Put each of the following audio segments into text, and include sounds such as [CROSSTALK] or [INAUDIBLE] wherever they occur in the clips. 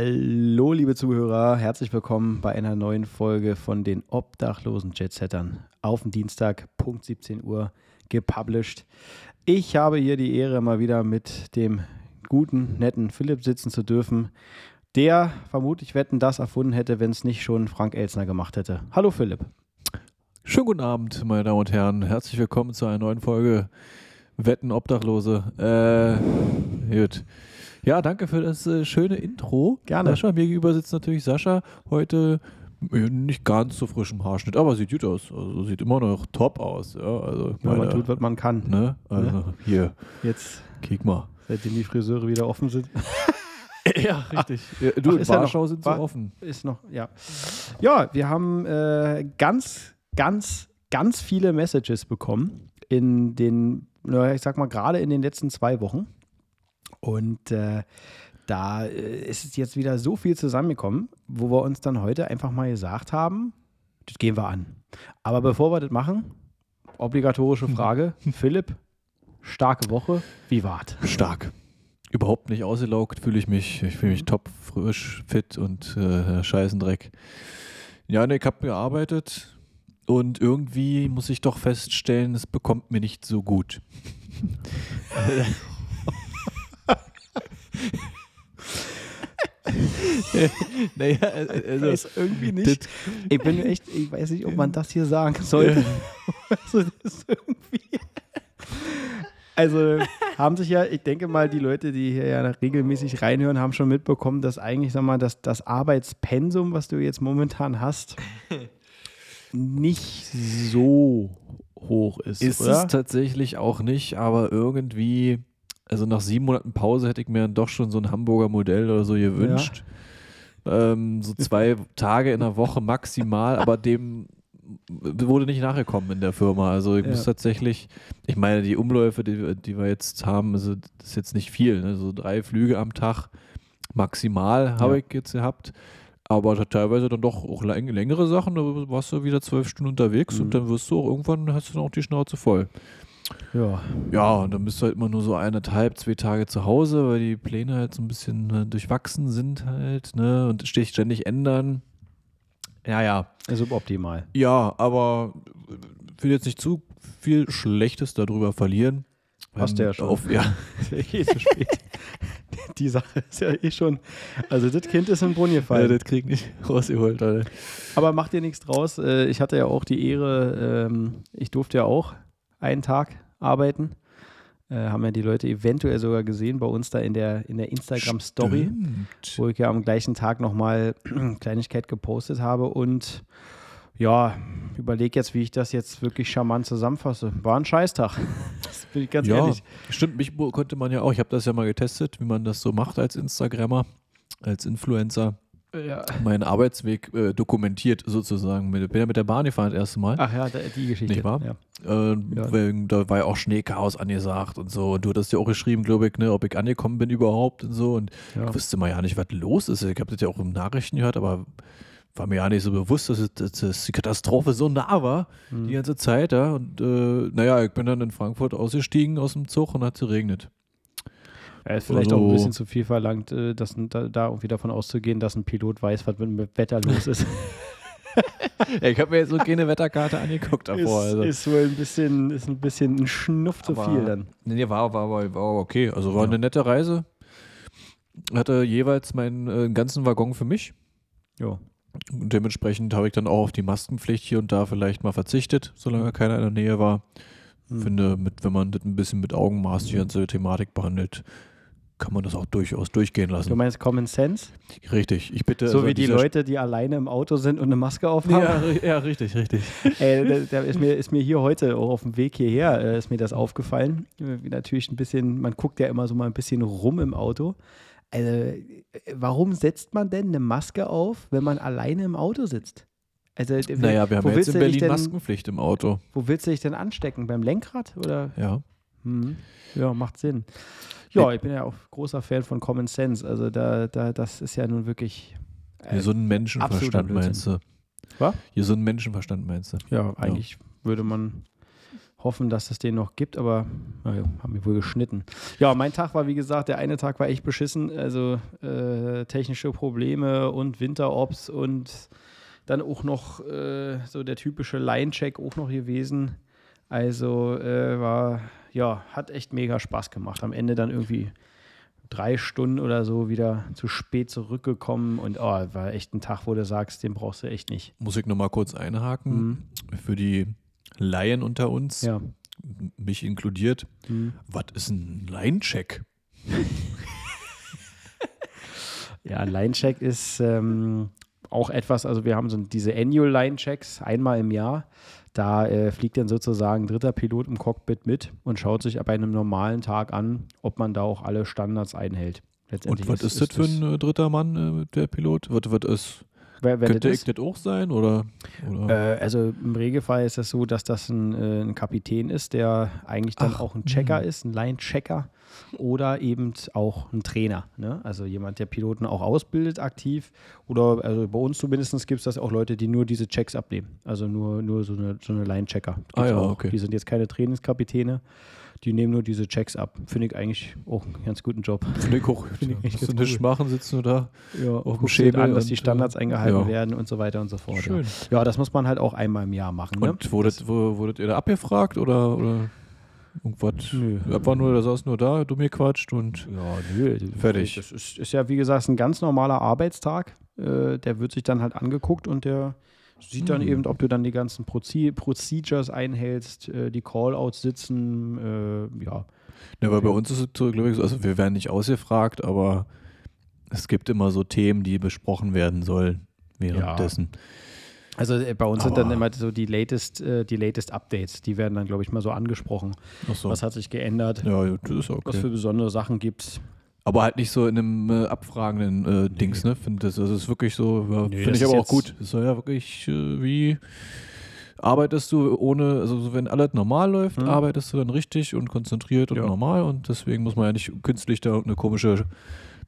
Hallo, liebe Zuhörer, herzlich willkommen bei einer neuen Folge von den Obdachlosen Jetsettern auf den Dienstag, Punkt 17 Uhr, gepublished. Ich habe hier die Ehre, mal wieder mit dem guten, netten Philipp sitzen zu dürfen, der vermutlich Wetten das erfunden hätte, wenn es nicht schon Frank Elsner gemacht hätte. Hallo, Philipp. Schönen guten Abend, meine Damen und Herren. Herzlich willkommen zu einer neuen Folge Wetten Obdachlose. Äh, gut. Ja, danke für das äh, schöne Intro. Gerne. Sascha, mir gegenüber sitzt natürlich Sascha heute äh, nicht ganz so frischem Haarschnitt, aber sieht gut aus. Also sieht immer noch top aus. Ja, also Ja, meine, man tut, was man kann. ne? Also hier, Jetzt, kick mal. seitdem die Friseure wieder offen sind, [LAUGHS] ja, richtig. Ja, du, Ach, in ist ja noch- Warschau sind sie war- offen. ist noch, ja. Ja, wir haben äh, ganz, ganz, ganz viele Messages bekommen in den, naja, ich sag mal, gerade in den letzten zwei Wochen. Und äh, da äh, ist jetzt wieder so viel zusammengekommen, wo wir uns dann heute einfach mal gesagt haben, das gehen wir an. Aber bevor wir das machen, obligatorische Frage, Philipp, starke Woche, wie war's? Stark. Überhaupt nicht ausgelaugt fühle ich mich. Ich fühle mich top, frisch, fit und äh, Scheißendreck. Ja, ne, ich habe gearbeitet und irgendwie muss ich doch feststellen, es bekommt mir nicht so gut. [LAUGHS] [LAUGHS] naja, also, weiß irgendwie nicht. Ich bin echt, ich weiß nicht, ob man das hier sagen sollte. [LAUGHS] Also, das ist. Also haben sich ja, ich denke mal, die Leute, die hier ja regelmäßig reinhören, haben schon mitbekommen, dass eigentlich, sag mal, dass das Arbeitspensum, was du jetzt momentan hast, nicht so hoch ist, Ist oder? es tatsächlich auch nicht, aber irgendwie, also nach sieben Monaten Pause hätte ich mir dann doch schon so ein Hamburger Modell oder so gewünscht. Ähm, so zwei [LAUGHS] Tage in der Woche maximal, aber dem wurde nicht nachgekommen in der Firma. Also ich Ja. muss tatsächlich, ich meine, die Umläufe, die, die wir jetzt haben, also das ist jetzt nicht viel, ne? so drei Flüge am Tag maximal habe Ja. ich jetzt gehabt. Aber teilweise dann doch auch läng längere Sachen, da warst du wieder zwölf Stunden unterwegs Mhm. und dann wirst du auch irgendwann, hast du dann auch die Schnauze voll. Ja. Ja, und dann bist du halt immer nur so eineinhalb, zwei Tage zu Hause, weil die Pläne halt so ein bisschen äh, durchwachsen sind halt, ne? Und sich ständig ändern. Ja, ja. Also optimal. Ja, aber ich will jetzt nicht zu viel Schlechtes darüber verlieren. Hast du ja schon. Auf, ja, [LAUGHS] Ist ja eh zu spät. Die Sache ist ja eh schon. Also das Kind ist in den Brunnen ja, gefallen. das krieg ich nicht [LAUGHS] rausgeholt, Alter. Aber mach dir nichts draus. Äh, Ich hatte ja auch die Ehre, ähm, ich durfte ja auch einen Tag arbeiten. Äh, Haben ja die Leute eventuell sogar gesehen bei uns da in der, in der Instagram-Story, wo ich ja am gleichen Tag nochmal [CLEARS THROAT] Kleinigkeit gepostet habe und ja, überlege jetzt, wie ich das jetzt wirklich charmant zusammenfasse. War ein Scheißtag. [LAUGHS] Das bin ich ganz ja, ehrlich. stimmt, mich konnte man ja auch, ich habe das ja mal getestet, wie man das so macht als Instagrammer, als Influencer. Ja. meinen Arbeitsweg äh, dokumentiert sozusagen. Mit, bin ja mit der Bahn gefahren das erste Mal. Ach ja, die Geschichte. Nicht wahr? Ja. Äh, wegen, da war ja auch Schneechaos angesagt und so. Und du hattest ja auch geschrieben, glaube ich, ne, ob ich angekommen bin überhaupt und so. Und ich wusste mal ja nicht, was los ist. Ich habe das ja auch in Nachrichten gehört, aber war mir ja nicht so bewusst, dass, es, dass, dass die Katastrophe so nah war Hm. die ganze Zeit. Ja. Und äh, naja, ich bin dann in Frankfurt ausgestiegen aus dem Zug und hat geregnet. Ja, ist vielleicht Also- auch ein bisschen zu viel verlangt, äh, dass, da, da irgendwie davon auszugehen, dass ein Pilot weiß, was mit dem Wetter los ist. [LAUGHS] Ja, ich habe mir jetzt so keine Wetterkarte angeguckt davor. ist, also. ist wohl ein bisschen, ist ein bisschen ein Schnuff zu viel dann. Nee, war, war, war, war okay. Also war Ja. eine nette Reise. Hatte jeweils meinen äh, ganzen Waggon für mich. Ja. Und dementsprechend habe ich dann auch auf die Maskenpflicht hier und da vielleicht mal verzichtet, solange keiner in der Nähe war. Hm. Finde, mit, wenn man das ein bisschen mit Augenmaß die ganze Thematik behandelt, kann man das auch durchaus durchgehen Du lassen. meinst Common Sense? Richtig. Ich bitte. so also wie die Leute, die alleine im Auto sind und eine Maske aufhaben? Ja, ja, richtig, richtig. [LAUGHS] Ey, da, da ist, mir, ist mir hier heute, auch auf dem Weg hierher, äh, ist mir das aufgefallen. Äh, Natürlich ein bisschen, man guckt ja immer so mal ein bisschen rum im Auto. Also, äh, warum setzt man denn eine Maske auf, wenn man alleine im Auto sitzt? Also, Naja, wir haben jetzt in du Berlin denn- Maskenpflicht im Auto. Wo willst du dich denn anstecken? Beim Lenkrad? Oder? Ja. Hm. Ja, macht Sinn. Ja, ich bin ja auch großer Fan von Common Sense. Also da, da, das ist ja nun wirklich. äh, Gesunden Menschenverstand meinst du? Was? Gesunden Menschenverstand meinst du? ja, eigentlich würde man hoffen, dass es den noch gibt, aber naja, haben wir wohl geschnitten. Ja, mein Tag war, wie gesagt, der eine Tag war echt beschissen. Also äh, technische Probleme und Winterops und dann auch noch äh, so der typische Line-Check auch noch gewesen. Also äh, war, ja, hat echt mega Spaß gemacht. Am Ende dann irgendwie drei Stunden oder so wieder zu spät zurückgekommen und oh, war echt ein Tag, wo du sagst, den brauchst du echt nicht. Muss ich nochmal kurz einhaken mhm. für die Laien unter uns, ja. mich inkludiert. Mhm. Was ist ein Line-Check? [LAUGHS] ja, Line-Check ist ähm, auch etwas, also wir haben so diese Annual Line-Checks einmal im Jahr. Da äh, fliegt dann sozusagen ein dritter Pilot im Cockpit mit und schaut sich bei einem normalen Tag an, ob man da auch alle Standards einhält. Und was ist, ist das für ein äh, dritter Mann, äh, der Pilot? Was, was ist Wer, Könnte ich das auch sein? Oder, oder? Äh, also im Regelfall ist es so, dass das ein, äh, ein Kapitän ist, der eigentlich dann Ach, auch ein Checker mh. ist, ein Line-Checker oder eben auch ein Trainer. Ne? Also jemand, der Piloten auch ausbildet aktiv. Oder also bei uns zumindest gibt es das auch Leute, die nur diese Checks abnehmen. Also nur, nur so eine, so eine Line-Checker. Ah, ja, okay. Die sind jetzt keine Trainingskapitäne. Die nehmen nur diese Checks ab. Finde ich eigentlich auch einen ganz guten Job. Finde ich auch. Finde ich echt ganz nicht machen, sitzen nur da ja, auf dem Schädel an, dass die Standards äh, eingehalten ja. werden und so weiter und so fort. Schön. Ja. ja, das muss man halt auch einmal im Jahr machen. Ne? Und wurdet, wurdet ihr da abgefragt oder, oder irgendwas? Nö. War nur, da saß nur da, du mir quatscht und ja, nö, fertig. Das ist, ist, ja, wie gesagt, ein ganz normaler Arbeitstag. Äh, der wird sich dann halt angeguckt und der Sieht dann mhm. eben, ob du dann die ganzen Procedures einhältst, äh, die Callouts sitzen, äh, ja. Ja, weil bei uns ist es so, glaube ich, also wir werden nicht ausgefragt, aber es gibt immer so Themen, die besprochen werden sollen währenddessen. Ja. Also äh, bei uns aber sind dann immer so die latest, äh, die latest Updates, die werden dann, glaube ich, mal so angesprochen. So. Was hat sich geändert? Ja, das ist okay. Was für besondere Sachen gibt es. Aber halt nicht so in einem äh, abfragenden äh. Dings, ne? Find das, das ist wirklich so, ja, nee, finde ich aber auch gut. Das ist ja wirklich äh, wie arbeitest du ohne, also wenn alles normal läuft, hm. arbeitest du dann richtig und konzentriert und ja. normal und deswegen muss man ja nicht künstlich da eine komische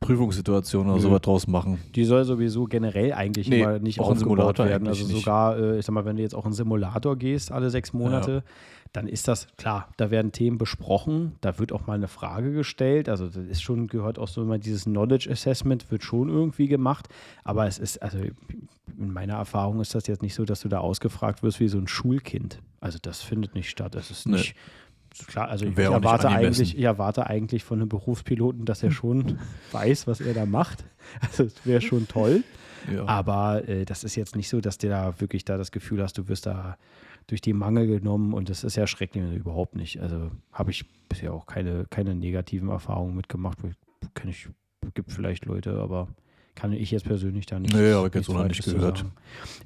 Prüfungssituation oder mhm. sowas draus machen. Die soll sowieso generell eigentlich nee, immer nicht aufgebaut werden. Also sogar, äh, ich sag mal, wenn du jetzt auch in Simulator gehst, alle sechs Monate, ja dann ist das klar, da werden Themen besprochen, da wird auch mal eine Frage gestellt. Also das ist schon, gehört auch so immer dieses Knowledge Assessment, wird schon irgendwie gemacht. Aber es ist, also in meiner Erfahrung ist das jetzt nicht so, dass du da ausgefragt wirst wie so ein Schulkind. Also das findet nicht statt. Das ist nicht. Nee. Klar, also ich erwarte, eigentlich, ich erwarte eigentlich von einem Berufspiloten, dass er schon [LAUGHS] weiß, was er da macht. Also es wäre schon toll. Ja. Aber äh, das ist jetzt nicht so, dass du da wirklich da das Gefühl hast, du wirst da durch die Mangel genommen und das ist ja schrecklich überhaupt nicht. Also habe ich bisher auch keine, keine negativen Erfahrungen mitgemacht. Kenne ich, gibt vielleicht Leute, aber kann ich jetzt persönlich da nicht. Nee, habe ich jetzt noch nicht gehört.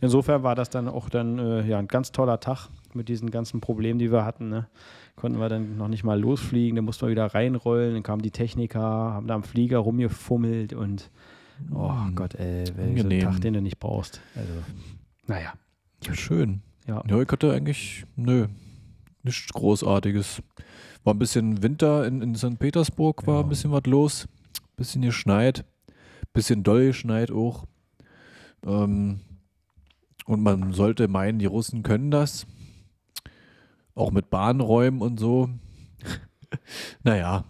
Insofern war das dann auch dann äh, ja, ein ganz toller Tag mit diesen ganzen Problemen, die wir hatten. Ne? Konnten wir dann noch nicht mal losfliegen, dann mussten wir wieder reinrollen, dann kamen die Techniker, haben da am Flieger rumgefummelt und oh mhm. Gott, ey, einen Tag, den du nicht brauchst. Also, naja. Ja, schön. Ja. ja, ich hatte eigentlich, nö, nichts Großartiges. War ein bisschen Winter in, in St. Petersburg, war ja. ein bisschen was los. Bisschen geschneit, bisschen doll geschneit auch. Ähm, und man sollte meinen, die Russen können das. Auch mit Bahnräumen und so. [LAUGHS] naja,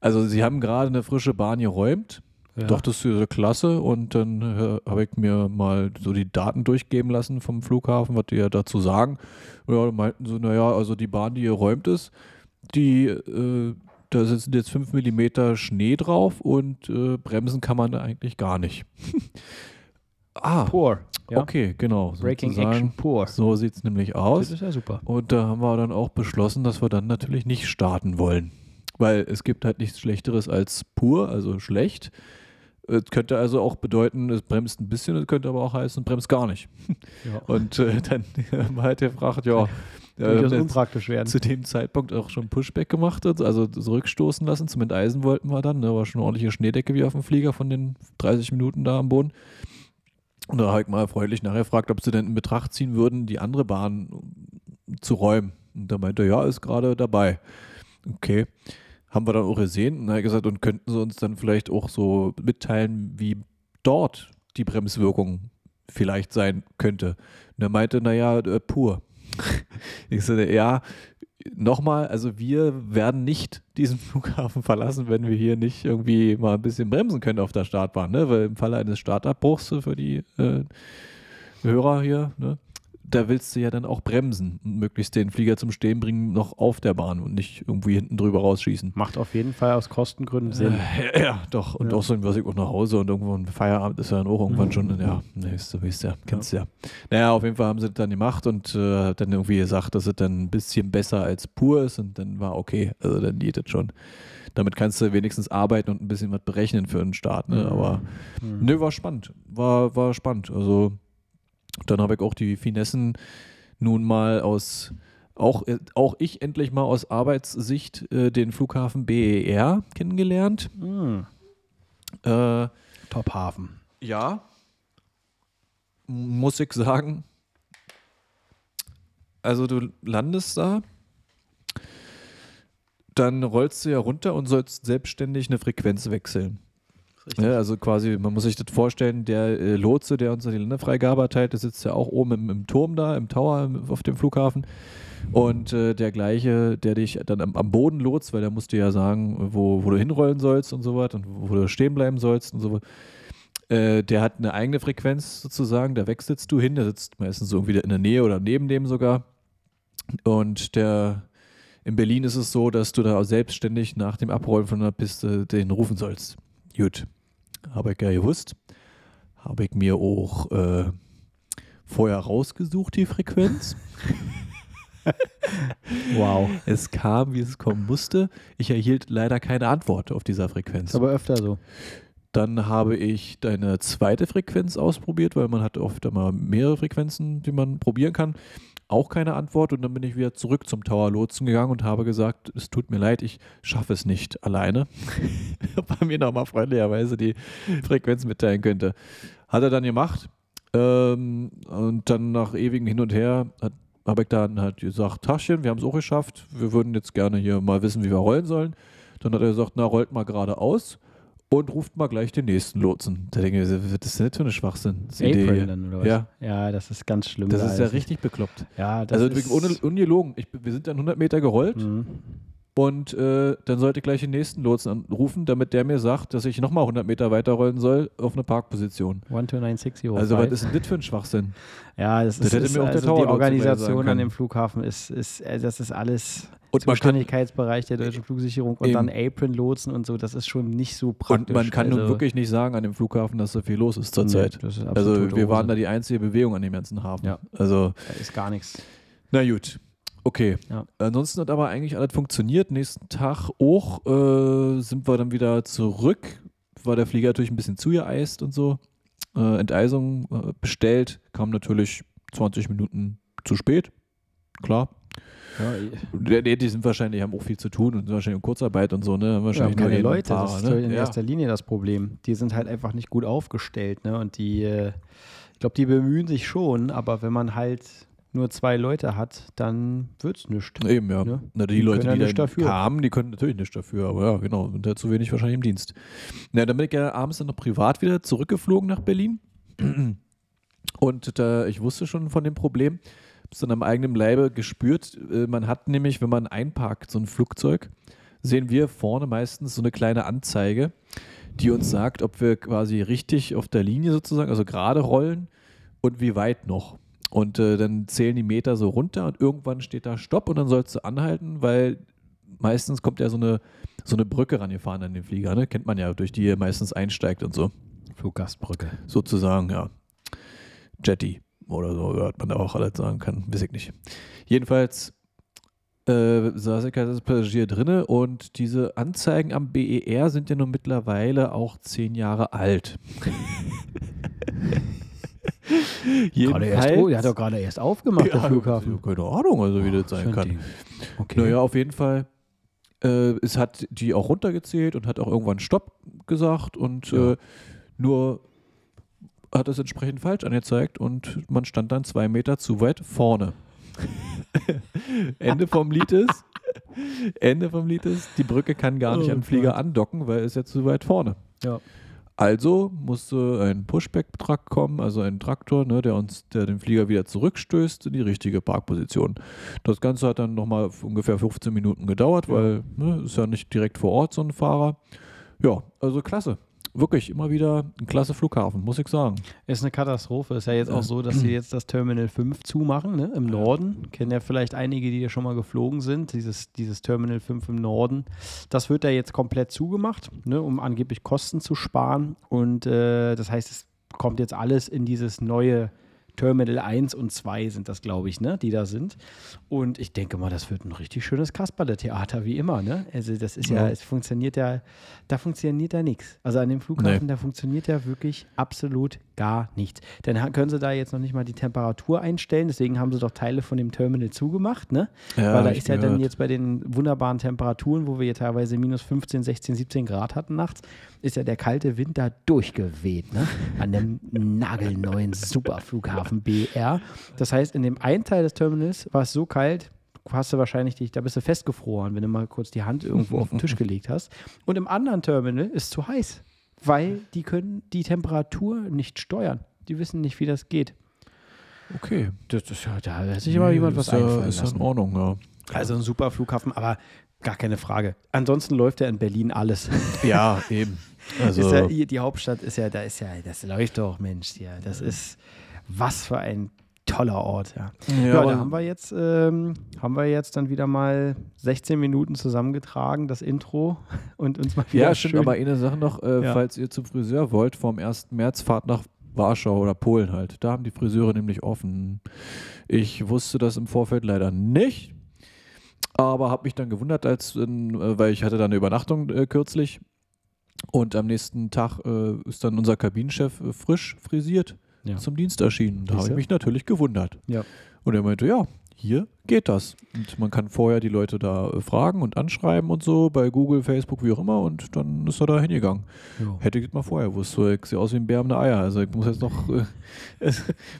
also sie haben gerade eine frische Bahn geräumt. Ja. Doch, das ist klasse. Und dann äh, habe ich mir mal so die Daten durchgeben lassen vom Flughafen, was die ja dazu sagen. Ja, meinten sie, naja, also die Bahn, die geräumt ist, die, äh, da sitzen jetzt 5 mm Schnee drauf und äh, bremsen kann man eigentlich gar nicht. [LAUGHS] ah. Poor. Ja. Okay, genau. Breaking Action pur. So sieht es nämlich aus. Das ist ja super. Und da haben wir dann auch beschlossen, dass wir dann natürlich nicht starten wollen. Weil es gibt halt nichts Schlechteres als pur, also schlecht. Es könnte also auch bedeuten, es bremst ein bisschen, es könnte aber auch heißen, es bremst gar nicht. Ja. [LAUGHS] Und äh, dann [LAUGHS] wir halt gefragt, ja, ja das unpraktisch werden. Zu dem Zeitpunkt auch schon Pushback gemacht, also zurückstoßen lassen. Zum Enteisen wollten wir dann. Da war schon eine ordentliche Schneedecke wie auf dem Flieger von den 30 Minuten da am Boden. Und da habe ich mal freundlich nachher gefragt, ob sie denn in Betracht ziehen würden, die andere Bahn zu räumen. Und da meinte er, ja, ist gerade dabei. Okay haben wir dann auch gesehen und er gesagt, und könnten sie uns dann vielleicht auch so mitteilen, wie dort die Bremswirkung vielleicht sein könnte. Und er meinte, naja, äh, pur. [LAUGHS] ich sagte, ja, nochmal, also wir werden nicht diesen [LAUGHS] Flughafen verlassen, wenn wir hier nicht irgendwie mal ein bisschen bremsen können auf der Startbahn, ne? Weil im Falle eines Startabbruchs für die äh, Hörer hier, ne? Da willst du ja dann auch bremsen und möglichst den Flieger zum Stehen bringen, noch auf der Bahn und nicht irgendwie hinten drüber rausschießen. Macht auf jeden Fall aus Kostengründen Sinn. Äh, ja, doch. Und Ja. auch so ein Weg auch nach Hause und irgendwo ein Feierabend ist ja dann auch irgendwann Mhm. schon, ja, ne, ist, du weißt ja, kennst ja. Naja, auf jeden Fall haben sie das dann gemacht und äh, hat dann irgendwie gesagt, dass es dann ein bisschen besser als pur ist und dann war okay. Also dann geht das schon. Damit kannst du wenigstens arbeiten und ein bisschen was berechnen für einen Start, ne? Mhm. Aber Mhm. Nö, war spannend. War, war spannend. Also dann habe ich auch die Finessen nun mal aus, auch, auch ich endlich mal aus Arbeitssicht äh, den Flughafen BER kennengelernt. Mhm. Äh, Top-Hafen. ja, muss ich sagen. Also du landest da, dann rollst du ja runter und sollst selbstständig eine Frequenz wechseln. Ja, also quasi, man muss sich das vorstellen, der äh, Lotse, der uns die Landefreigabe erteilt, der sitzt ja auch oben im, im Turm da, im Tower im, auf dem Flughafen. Und äh, der gleiche, der dich dann am, am Boden lotst, weil der musste ja sagen, wo, wo du hinrollen sollst und so was und wo, wo du stehen bleiben sollst und so was. Äh, der hat eine eigene Frequenz sozusagen, da wechselst du hin, der sitzt meistens irgendwie in der Nähe oder neben dem sogar. Und der in Berlin ist es so, dass du da selbstständig nach dem Abrollen von einer Piste den rufen sollst. Gut, habe ich ja gewusst. Habe ich mir auch äh, vorher rausgesucht, die Frequenz. [LAUGHS] Wow. Es kam, wie es kommen musste. Ich erhielt leider keine Antwort auf dieser Frequenz. Aber öfter so. Dann habe ich deine zweite Frequenz ausprobiert, weil man hat oft immer mehrere Frequenzen, die man probieren kann. Auch keine Antwort und dann bin ich wieder zurück zum Tower Lotsen gegangen und habe gesagt, es tut mir leid, ich schaffe es nicht alleine. [LAUGHS] Ob er mir nochmal freundlicherweise die Frequenz mitteilen könnte. Hat er dann gemacht ähm, und dann nach ewigem Hin und Her hat ich dann halt gesagt, Taschen, wir haben es auch geschafft, wir würden jetzt gerne hier mal wissen, wie wir rollen sollen. Dann hat er gesagt, na, rollt mal geradeaus und ruft mal gleich den nächsten Lotsen. Da denke ich, was ist das denn für eine Schwachsinnsidee? April hier? dann, oder was? Ja. Ja, das ist ganz schlimm. Das da ist ja richtig bekloppt. Ja, das Also ist, ohne, ungelogen, ich, wir sind dann 100 Meter gerollt Mhm. Und äh, dann sollte ich gleich den nächsten Lotsen anrufen, damit der mir sagt, dass ich nochmal 100 Meter weiterrollen soll auf eine Parkposition. 12905. Also was ist denn das für ein Schwachsinn? Ja, das, Das ist, hätte mir auch der also Tower die Organisation an dem Flughafen ist, ist äh, das ist alles Und Zuständigkeitsbereich der deutschen Flugsicherung und Eben. dann Apron-Lotsen und so, das ist schon nicht so und praktisch. man kann nun also, wirklich nicht sagen an dem Flughafen, dass so viel los ist zurzeit. Also wir waren da die einzige Bewegung an dem ganzen Hafen. Ja. Also, da ist gar nichts. na gut. Okay. Ja. Ansonsten hat aber eigentlich alles funktioniert. Nächsten Tag auch äh, sind wir dann wieder zurück. War der Flieger natürlich ein bisschen zugeeist und so. Äh, Enteisung äh, bestellt. Kam natürlich 20 Minuten zu spät. Klar. Ja, Die, die sind wahrscheinlich, haben auch viel zu tun und sind wahrscheinlich in Kurzarbeit und so, ne? Haben Wahrscheinlich nur keine Leute, Fahrer, das ist ne? in Ja. erster Linie das Problem. Die sind halt einfach nicht gut aufgestellt, ne? Und die, äh, ich glaube, die bemühen sich schon, aber wenn man halt nur zwei Leute hat, dann wird's nichts. Eben, ja. Ne? Na, die, Die Leute, ja die dafür. kamen, die können natürlich nicht dafür, aber ja, genau. Und da zu wenig wahrscheinlich im Dienst. Na, dann bin ich ja abends dann noch privat wieder zurückgeflogen nach Berlin. [CLEARS THROAT] Und da, ich wusste schon von dem Problem, hab's dann am eigenen Leibe gespürt. Äh, Man hat nämlich, wenn man einparkt, so ein Flugzeug, sehen wir vorne meistens so eine kleine Anzeige, die uns sagt, ob wir quasi richtig auf der Linie sozusagen, also gerade rollen und wie weit noch. Und äh, dann zählen die Meter so runter und irgendwann steht da Stopp und dann sollst du anhalten, weil meistens kommt ja so eine, so eine Brücke rangefahren an den Flieger, ne? Kennt man ja, durch die er meistens einsteigt und so. Fluggastbrücke. Sozusagen, ja. Jetty oder so, hört man da auch alles sagen kann, weiß ich nicht. Jedenfalls äh, saß ich als Passagier drinne und diese Anzeigen am BER sind ja nun mittlerweile auch zehn Jahre alt. [LAUGHS] Erst, oh, der hat doch gerade erst aufgemacht, der Flughafen. Keine Ahnung, also wie das sein kann. Ding. Okay. Naja, auf jeden Fall. Äh, es hat die auch runtergezählt und hat auch irgendwann Stopp gesagt und Ja. äh, nur hat es entsprechend falsch angezeigt und man stand dann zwei Meter zu weit vorne. Ende vom Lied ist, Ende vom Lied ist, die Brücke kann gar nicht Oh am Flieger Gott. andocken, weil es ja zu weit vorne. Ja. Also musste ein Pushback-Truck kommen, also ein Traktor, ne, der uns, der den Flieger wieder zurückstößt in die richtige Parkposition. Das Ganze hat dann nochmal ungefähr 15 Minuten gedauert, weil ne, ist ja nicht direkt vor Ort so ein Fahrer. Ja, also klasse. Wirklich immer wieder ein klasse Flughafen, muss ich sagen. Ist eine Katastrophe. Ist ja jetzt auch so, dass sie jetzt das Terminal 5 zumachen, ne? im Norden. Kennen ja vielleicht einige, die ja schon mal geflogen sind. Dieses, dieses Terminal 5 im Norden. Das wird ja jetzt komplett zugemacht, ne? um angeblich Kosten zu sparen. Und äh, das heißt, es kommt jetzt alles in dieses neue Terminal 1 und 2 sind das, glaube ich, ne? die da sind. Und ich denke mal, das wird ein richtig schönes Kasperle-Theater, wie immer. Ne? Also das ist ja, Ja. es funktioniert ja, da funktioniert ja nichts. Also an dem Flughafen, da funktioniert ja wirklich absolut gar nichts. Dann können sie da jetzt noch nicht mal die Temperatur einstellen, deswegen haben sie doch Teile von dem Terminal zugemacht, ne? Ja, Weil da ist ja dann gehört. jetzt bei den wunderbaren Temperaturen, wo wir hier teilweise minus 15, 16, 17 Grad hatten nachts, ist ja der kalte Wind da durchgeweht, ne? An dem nagelneuen Superflughafen BR. Das heißt, in dem einen Teil des Terminals war es so kalt, hast du wahrscheinlich dich, da bist du festgefroren, wenn du mal kurz die Hand irgendwo auf den Tisch [LAUGHS] gelegt hast. Und im anderen Terminal ist zu heiß, weil die können die Temperatur nicht steuern. Die wissen nicht, wie das geht. Okay. Das, das, ja, da hat sich immer jemand was ist ja, einfallen ist ja lassen. in Ordnung, ja. Also ein super Flughafen, aber gar keine Frage. Ansonsten läuft ja in Berlin alles. [LAUGHS] Ja, eben. Also, ist ja, die Hauptstadt ist ja, da ist ja, das läuft doch, Mensch, hier. Das ist was für ein toller Ort, ja. Ja, ja, da haben wir jetzt, ähm, haben wir jetzt dann wieder mal 16 Minuten zusammengetragen, das Intro [LAUGHS] und uns mal wieder Ja, stimmt, schön. aber eine Sache noch, äh, Ja. falls ihr zum Friseur wollt, vom 1. März fahrt nach Warschau oder Polen halt. Da haben die Friseure nämlich offen. Ich wusste das im Vorfeld leider nicht, aber habe mich dann gewundert, als, in, äh, weil ich hatte da eine Übernachtung äh, kürzlich und am nächsten Tag äh, ist dann unser Kabinenchef äh, frisch frisiert Ja. zum Dienst erschienen. Da habe ich mich natürlich gewundert. Ja. Und er meinte, ja, hier geht das. Und man kann vorher die Leute da äh, fragen und anschreiben und so, bei Google, Facebook, wie auch immer, und dann ist er da hingegangen. Ja. Hätte ich mal vorher gewusst, so, ich sehe aus wie ein Bär mit Eier. Also ich muss jetzt noch, äh, [LAUGHS]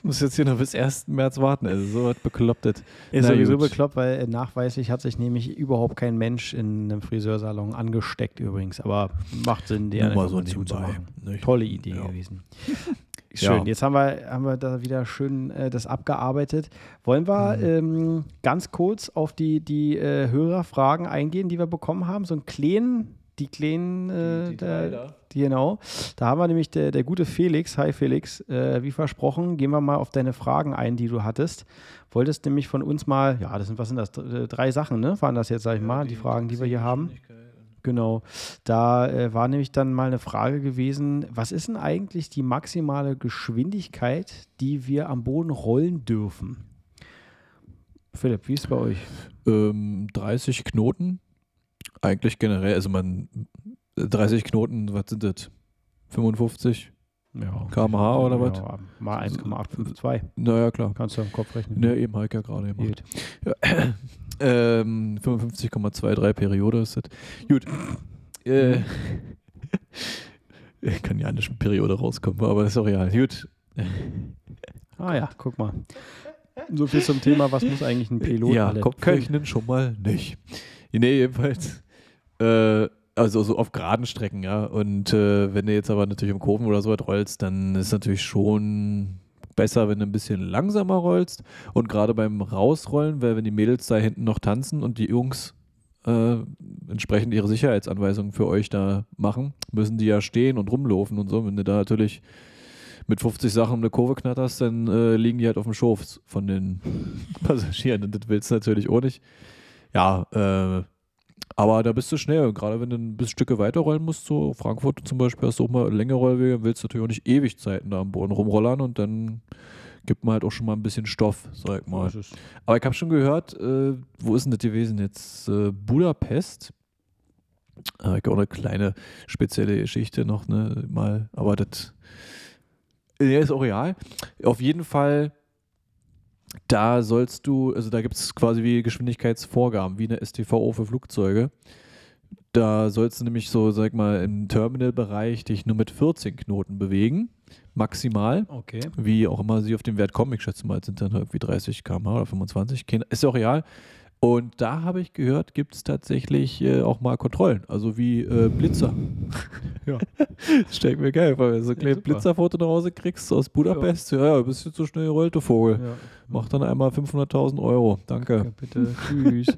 muss jetzt hier noch bis 1. März warten. Also so was beklopptet. Ist Na sowieso gut. bekloppt, weil äh, nachweislich hat sich nämlich überhaupt kein Mensch in einem Friseursalon angesteckt übrigens. Aber macht Sinn, die Nur mal so nebenbei? Tolle Idee Ja. gewesen. [LAUGHS] Schön, Ja. jetzt haben wir, haben wir da wieder schön äh, das abgearbeitet. Wollen wir Mhm. ähm, ganz kurz auf die, die äh, Hörerfragen eingehen, die wir bekommen haben? So einen kleinen, die kleinen, äh, der, die, genau. Da haben wir nämlich der, der gute Felix. Hi Felix, äh, wie versprochen, gehen wir mal auf deine Fragen ein, die du hattest. Wolltest nämlich von uns mal, ja, das sind, was sind das? Äh, Drei Sachen, ne? Waren das jetzt, sag ich mal, die Fragen, die wir hier haben? Genau. Da äh, war nämlich dann mal eine Frage gewesen, was ist denn eigentlich die maximale Geschwindigkeit, die wir am Boden rollen dürfen? Philipp, wie ist es bei euch? Ähm, 30 Knoten. Eigentlich generell, also man, 30 Knoten, was sind das? 55? Ja. kmh oder was? Ja, mal 1,852. Naja, klar. Kannst du im Kopf rechnen. Ne, eben ich ja gerade gemacht. Ähm, 55,23 Periode ist das. Gut. Äh, [LAUGHS] kann ja nicht mit Periode rauskommen, aber ist auch real. Gut. Ah ja, guck mal. So viel zum Thema, was muss eigentlich ein Pilot ja, Kopfrechnen schon mal nicht. Nee, jedenfalls. Äh, also so auf geraden Strecken, ja. Und äh, wenn du jetzt aber natürlich im Kurven oder so was rollst, dann ist natürlich schon besser, wenn du ein bisschen langsamer rollst. Und gerade beim Rausrollen, weil wenn die Mädels da hinten noch tanzen und die Jungs äh, entsprechend ihre Sicherheitsanweisungen für euch da machen, müssen die ja stehen und rumlaufen und so. Wenn du da natürlich mit 50 Sachen eine Kurve knatterst, dann äh, liegen die halt auf dem Schoß von den [LAUGHS] Passagieren. Und das willst du natürlich auch nicht. Ja, äh, aber da bist du schnell. Gerade wenn du ein bisschen Stücke weiterrollen musst, so Frankfurt zum Beispiel, hast du auch mal längere Rollwege, willst du natürlich auch nicht ewig Zeiten da am Boden rumrollern und dann gibt man halt auch schon mal ein bisschen Stoff, sag ich mal. Aber ich habe schon gehört, äh, wo ist denn das gewesen jetzt? Äh, Budapest. Äh, ich auch eine kleine spezielle Geschichte noch, ne, mal, aber das ja, ist auch real. Auf jeden Fall, da sollst du, also da gibt es quasi wie Geschwindigkeitsvorgaben, wie eine STVO für Flugzeuge. Da sollst du nämlich so, sag mal, im Terminalbereich dich nur mit 14 Knoten bewegen, maximal Okay. wie auch immer sie auf den Wert kommen. Ich schätze mal, sind dann irgendwie 30 km/h oder 25. Kein- Ist ja auch real. Und da habe ich gehört, gibt es tatsächlich äh, auch mal Kontrollen, also wie äh, Blitzer. [LAUGHS] Ja. Stell mir geil, weil du so ein kleines super. Blitzerfoto nach Hause kriegst aus Budapest. Ja, ja, bist jetzt so schnell gerollt, du Vogel. Ja. Mach dann einmal 500.000 Euro. Danke. Ja, bitte, tschüss. [LAUGHS]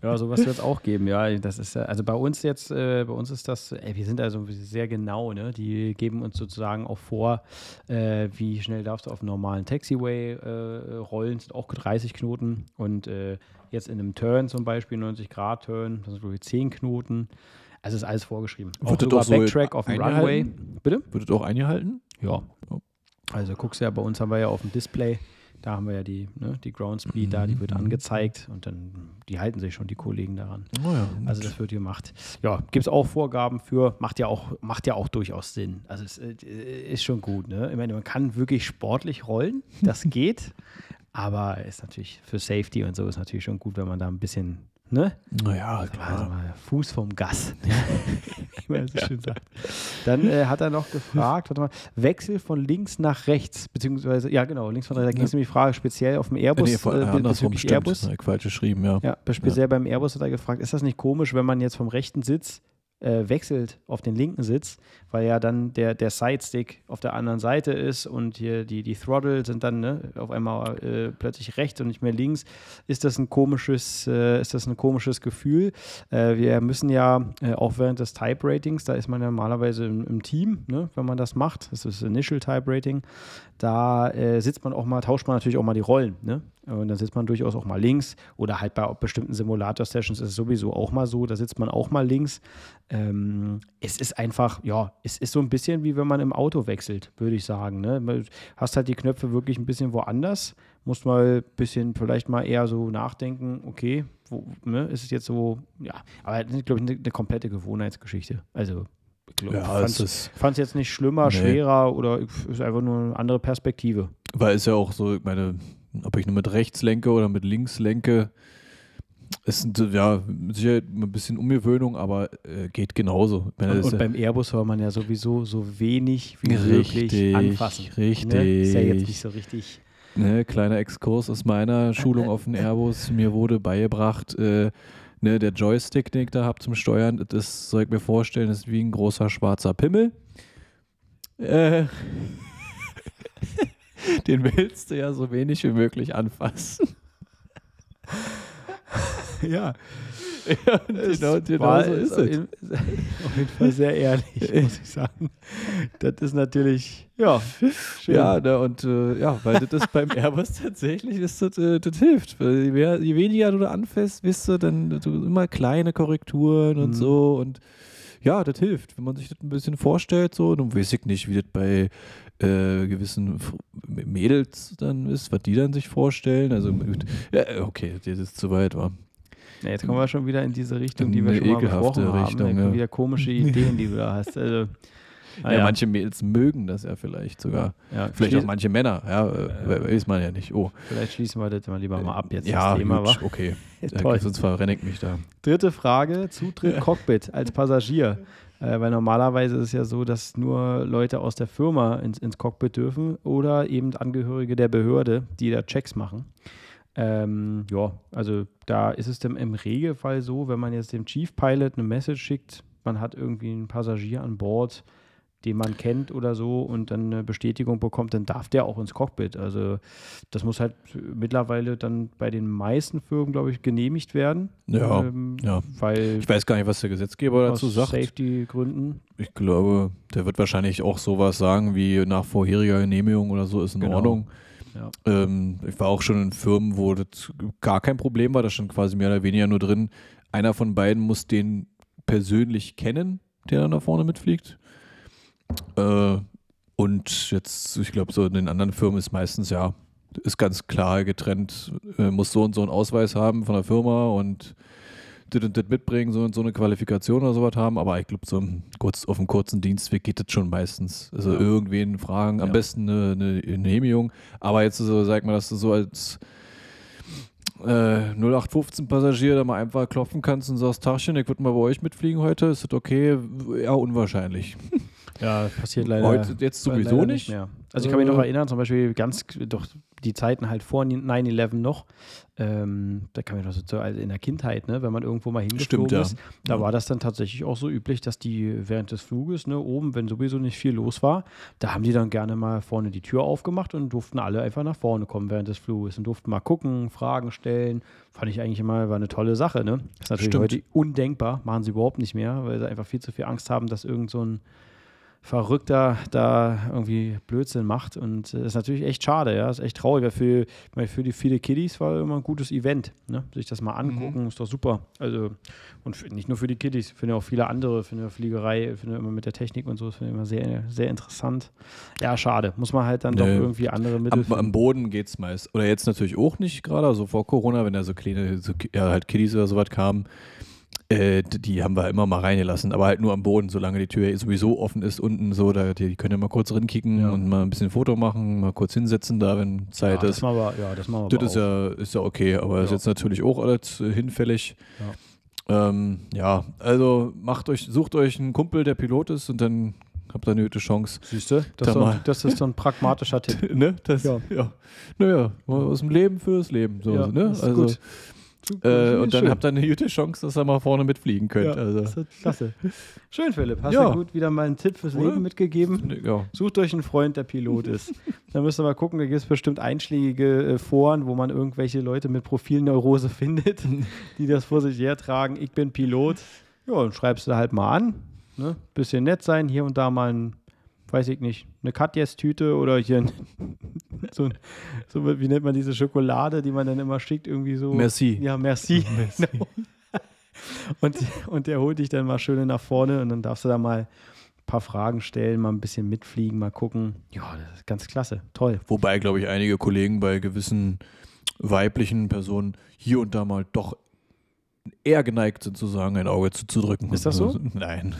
Ja, sowas wird es auch geben, ja. Das ist ja, also bei uns jetzt, äh, bei uns ist das, ey, wir sind also sehr genau, ne? Die geben uns sozusagen auch vor, äh, wie schnell darfst du auf einem normalen Taxiway äh, rollen, sind auch 30 Knoten und äh, jetzt in einem Turn zum Beispiel, 90 Grad Turn, das sind glaube ich 10 Knoten. Also ist alles vorgeschrieben. Auch das sogar auch so Backtrack auf dem Runway. Bitte? Das auch eingehalten? Ja. Ja. Also guckst ja, bei uns haben wir ja auf dem Display, da haben wir ja die, ne, die Ground Speed da, die wird angezeigt und dann, die halten sich schon, die Kollegen daran. Oh ja, Also das wird gemacht. Ja, gibt es auch Vorgaben für, macht ja auch, macht ja auch durchaus Sinn. Also es äh, ist schon gut, ne? Ich meine, man kann wirklich sportlich rollen, das [LAUGHS] geht, aber ist natürlich für Safety und so ist natürlich schon gut, wenn man da ein bisschen, ne? naja, Also klar. mal Fuß vom Gas. [LAUGHS] Wie man so schön sagt. Dann äh, hat er noch gefragt, warte mal, Wechsel von links nach rechts, beziehungsweise, ja genau, links von rechts. Da ging es nämlich die Frage speziell auf dem Airbus, nee, voll, äh, äh, andersrum stimmt. Airbus. Ich falsch geschrieben, ja. Ja, speziell beim Airbus hat er gefragt, ist das nicht komisch, wenn man jetzt vom rechten Sitz äh, wechselt auf den linken Sitz, weil ja dann der, der Sidestick auf der anderen Seite ist und hier die, die Throttle sind dann ne, auf einmal äh, plötzlich rechts und nicht mehr links. Ist das ein komisches, äh, ist das ein komisches Gefühl? Äh, wir müssen ja äh, auch während des Type Ratings, da ist man ja normalerweise im, im Team, ne, wenn man das macht. Das ist das Initial Type Rating. Da äh, sitzt man auch mal, tauscht man natürlich auch mal die Rollen. Ne? Und dann sitzt man durchaus auch mal links oder halt bei bestimmten Simulator-Sessions ist es sowieso auch mal so, da sitzt man auch mal links. Ähm, es ist einfach, ja, es ist so ein bisschen wie wenn man im Auto wechselt, würde ich sagen. Ne? Hast halt die Knöpfe wirklich ein bisschen woanders, musst mal ein bisschen vielleicht mal eher so nachdenken, okay, wo, ne, ist es jetzt so, ja, aber das ist, glaube ich, eine, eine komplette Gewohnheitsgeschichte. Also, ich glaube, Ja, ich es fand's- fand jetzt nicht schlimmer, Nee. schwerer oder ist einfach nur eine andere Perspektive. weil es ja auch so, ich meine, ob ich nur mit rechts lenke oder mit links lenke, ist ja sicher ein bisschen Umgewöhnung, aber äh, geht genauso. Und, und ja- beim Airbus soll man ja sowieso so wenig wie möglich Richtig, anfassen. richtig. Ne? Ist ja jetzt nicht so richtig. Ne, kleiner Exkurs aus meiner Schulung auf den Airbus. Mir wurde beigebracht, äh, ne, der Joystick, den ich da habe zum Steuern, das soll ich mir vorstellen, ist wie ein großer schwarzer Pimmel. Äh, [LAUGHS] [LAUGHS] den willst du ja so wenig wie möglich anfassen. [LAUGHS] Ja, ja, genau, genau war- so ist es. Auf jeden Fall sehr ehrlich, [LAUGHS] muss ich sagen. Das ist natürlich, ja, schön. Ja, ne, und äh, ja, weil das beim Airbus tatsächlich ist das, äh, das hilft. Je, mehr, je weniger du da anfasst, wisst du, dann du, immer kleine Korrekturen und Mhm. so und ja, das hilft, wenn man sich das ein bisschen vorstellt, so, dann weiß ich nicht, wie das bei äh, gewissen Mädels dann ist, was die dann sich vorstellen. Also ja, okay, das ist zu weit, war. Ja, jetzt kommen wir schon wieder in diese Richtung, die wir schon mal besprochen haben. Richtung, ne? ja. Wieder komische [LAUGHS] Ideen, die du da hast. Also, Ja, naja. manche Mädels mögen das ja vielleicht sogar. ja, Vielleicht auch manche Männer, ja, äh, weiß man ja nicht. Oh, Vielleicht schließen wir das mal lieber mal ab jetzt, ja, das Thema. gut, wa? okay. [LAUGHS] Toll. Sonst verrenne ich mich da. Dritte Frage: Zutritt [LAUGHS] Cockpit als Passagier. Äh, weil normalerweise ist es ja so, dass nur Leute aus der Firma ins, ins Cockpit dürfen oder eben Angehörige der Behörde, die da Checks machen. Ähm, ja, also da ist es dann im Regelfall so, wenn man jetzt dem Chief Pilot eine Message schickt, man hat irgendwie einen Passagier an Bord, den man kennt oder so und dann eine Bestätigung bekommt, dann darf der auch ins Cockpit. Also das muss halt mittlerweile dann bei den meisten Firmen, glaube ich, genehmigt werden. Ja, ähm, ja. Weil Ich weiß gar nicht, was der Gesetzgeber dazu sagt. Safety-Gründen. Ich glaube, der wird wahrscheinlich auch sowas sagen wie nach vorheriger Genehmigung oder so ist in Genau. Ordnung. Ja. Ähm, ich war auch schon in Firmen, wo das gar kein Problem war. Da stand quasi mehr oder weniger nur drin, einer von beiden muss den persönlich kennen, der dann da vorne mitfliegt. Äh, und jetzt, ich glaube, so in den anderen Firmen ist meistens ja, ist ganz klar getrennt, äh, muss so und so einen Ausweis haben von der Firma und das und das mitbringen, so und so eine Qualifikation oder sowas haben. Aber ich glaube, so kurz, auf dem kurzen Dienstweg geht das schon meistens. Also Ja. irgendwen fragen, am Ja. besten eine, eine Genehmigung. Aber jetzt so, sag mal, dass du so als äh, 0815-Passagier da mal einfach klopfen kannst und sagst, Tachchen, ich würde mal bei euch mitfliegen heute. Ist das okay? Ja, unwahrscheinlich. [LAUGHS] Ja, passiert leider. Heute, jetzt leider sowieso nicht. mehr. Also ich kann mich noch Äh. erinnern, zum Beispiel ganz, doch die Zeiten halt vor 9-11 noch. Ähm, da kann man doch so also in der Kindheit, ne, wenn man irgendwo mal hingeflogen Stimmt, ja. ist, da Ja. war das dann tatsächlich auch so üblich, dass die während des Fluges, ne, oben, wenn sowieso nicht viel los war, da haben die dann gerne mal vorne die Tür aufgemacht und durften alle einfach nach vorne kommen während des Fluges und durften mal gucken, Fragen stellen. Fand ich eigentlich immer, war eine tolle Sache, ne? Ist natürlich Stimmt. heute undenkbar, machen sie überhaupt nicht mehr, weil sie einfach viel zu viel Angst haben, dass irgend so ein Verrückter da irgendwie Blödsinn macht. Und äh, ist natürlich echt schade, ja. Ist echt traurig, weil für, meine, für die viele Kiddies war immer ein gutes Event. Ne? Sich das mal angucken, ist doch super. Also, und für, nicht nur für die Kiddies, finde auch viele andere, finde Fliegerei, finde immer mit der Technik und so, das finde ich immer sehr, sehr interessant. Ja, schade. Muss man halt dann doch Nee. irgendwie andere Mittel Am, am Boden geht's meist. Oder jetzt natürlich auch nicht gerade, also vor Corona, wenn da so kleine, so, ja, halt Kiddies oder sowas kamen, äh, die haben wir immer mal reingelassen, aber halt nur am Boden, solange die Tür sowieso offen ist unten so, da, die, die können ja mal kurz rinkicken Ja. und mal ein bisschen Foto machen, mal kurz hinsetzen da, wenn Zeit ja, das ist. machen wir, ja, das machen wir Das ist ja, ist ja okay, aber ist Ja. jetzt natürlich auch alles äh, hinfällig. Ja. Ähm, ja, also macht euch, sucht euch einen Kumpel, der Pilot ist und dann habt ihr eine gute Chance. Siehst du? Das, Da ist so mal. ein- das ist so ein pragmatischer [LAUGHS] Tipp. ne? Das, Ja. ja. Naja, aus dem Leben fürs Leben. So, Ja, ne? das ist also, gut. Äh, und dann Schön. habt ihr eine gute Chance, dass ihr mal vorne mitfliegen könnt. Ja, also, das ist klasse. Schön, Philipp. Hast Ja. du gut wieder mal einen Tipp fürs Oder? Leben mitgegeben? ja. Sucht euch einen Freund, der Pilot ist. [LAUGHS] Dann müsst ihr mal gucken, da gibt es bestimmt einschlägige äh, Foren, wo man irgendwelche Leute mit Profilneurose [LAUGHS] findet, die das vor sich hertragen. Ich bin Pilot. Ja, dann schreibst du halt mal an. Ne? Bisschen nett sein, hier und da mal ein, weiß ich nicht, eine Katjes-Tüte oder hier ein, so, ein- so, wie nennt man diese Schokolade, die man dann immer schickt, irgendwie so. Merci. Ja, merci. [LAUGHS] Genau. [LAUGHS] Und, und der holt dich dann mal schön nach vorne und dann darfst du da mal ein paar Fragen stellen, mal ein bisschen mitfliegen, mal gucken. Ja, das ist ganz klasse. Toll. Wobei, glaube ich, einige Kollegen bei gewissen weiblichen Personen hier und da mal doch eher geneigt sind zu sagen, ein Auge zuzudrücken. Ist das so? [LAUGHS] Nein.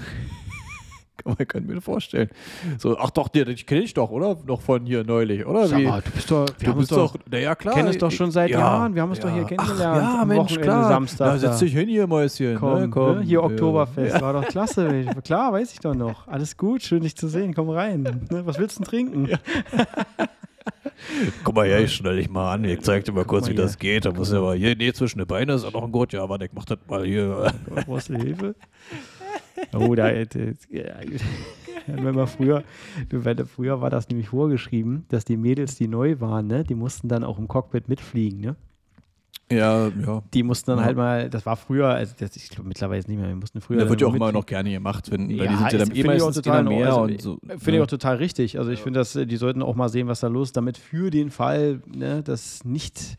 Kann man kann mir vorstellen. So, ach doch, dir, dich kenne ich doch, oder? Noch von hier neulich, oder? Sag mal, du bist doch, wir du bist doch, na ja klar. kennen uns doch schon seit ja, Jahren. Wir haben uns doch hier ja. kennengelernt. Ach, ja, Mensch, Wochenende, klar. Samstag. Da setz dich hin hier, Mäuschen. Komm, ne? Komm, ne? Hier ja. Oktoberfest, [LAUGHS] war doch klasse. Klar, weiß ich doch noch. Alles gut, schön dich zu sehen. Komm rein. Ne? Was willst du denn trinken? Guck mal her, ich schnell dich mal an. Ich zeig dir mal kurz, mal wie hier. das geht. Da muss ja aber hier, nee, zwischen den Beinen ist auch noch ein Gurt. Ja, warte, ich mach das mal hier. Brauchst du Hilfe? Oh, da. Ja, wenn man früher, früher war das nämlich vorgeschrieben, dass die Mädels, die neu waren, ne, die mussten dann auch im Cockpit mitfliegen, ne? Ja, ja. Die mussten dann Ja. halt mal, das war früher, also das, ich glaube mittlerweile nicht mehr, wir mussten früher. Da wird ja auch immer noch gerne gemacht, wenn, weil Ja, die sind ja dann eh finde ich auch meistens total mehr Ordnung. und so. Finde ich auch total richtig. Also ich finde, dass äh, die sollten auch mal sehen, was da los ist, damit für den Fall, ne, dass nicht,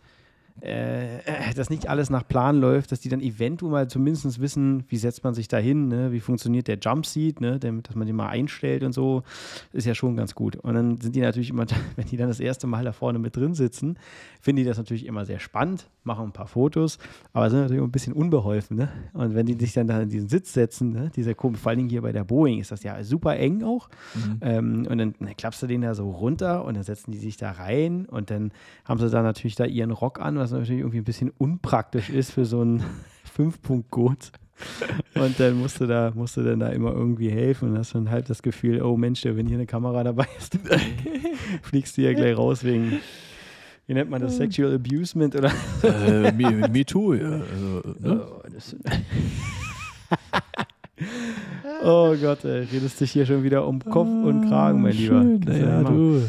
äh, äh, dass nicht alles nach Plan läuft, dass die dann eventuell mal zumindest wissen, wie setzt man sich da hin, ne, wie funktioniert der Jumpseat, ne, dass man den mal einstellt und so, ist ja schon ganz gut. Und dann sind die natürlich immer, [LAUGHS] wenn die dann das erste Mal da vorne mit drin sitzen, finden die das natürlich immer sehr spannend, machen ein paar Fotos, aber sind natürlich ein bisschen unbeholfen. Ne? Und wenn die sich dann da in diesen Sitz setzen, ne? dieser komisch, vor allen Dingen hier bei der Boeing ist das ja super eng auch. Mhm. Ähm, und dann, dann klappst du den da so runter und dann setzen die sich da rein und dann haben sie da natürlich da ihren Rock an, was natürlich irgendwie ein bisschen unpraktisch ist für so einen [LAUGHS] Fünf-Punkt-Gurt. Und dann musst du da, musst du dann da immer irgendwie helfen und hast dann halt das Gefühl, oh Mensch, wenn hier eine Kamera dabei ist, [LAUGHS] fliegst du ja gleich raus wegen, wie nennt man das, Sexual Abusement oder äh, me, me too, ja. Also, [LAUGHS] ne? Oh, das oh Gott, ey, redest dich hier schon wieder um Kopf und Kragen, mein Lieber. Schön, Das ist ja ja, du.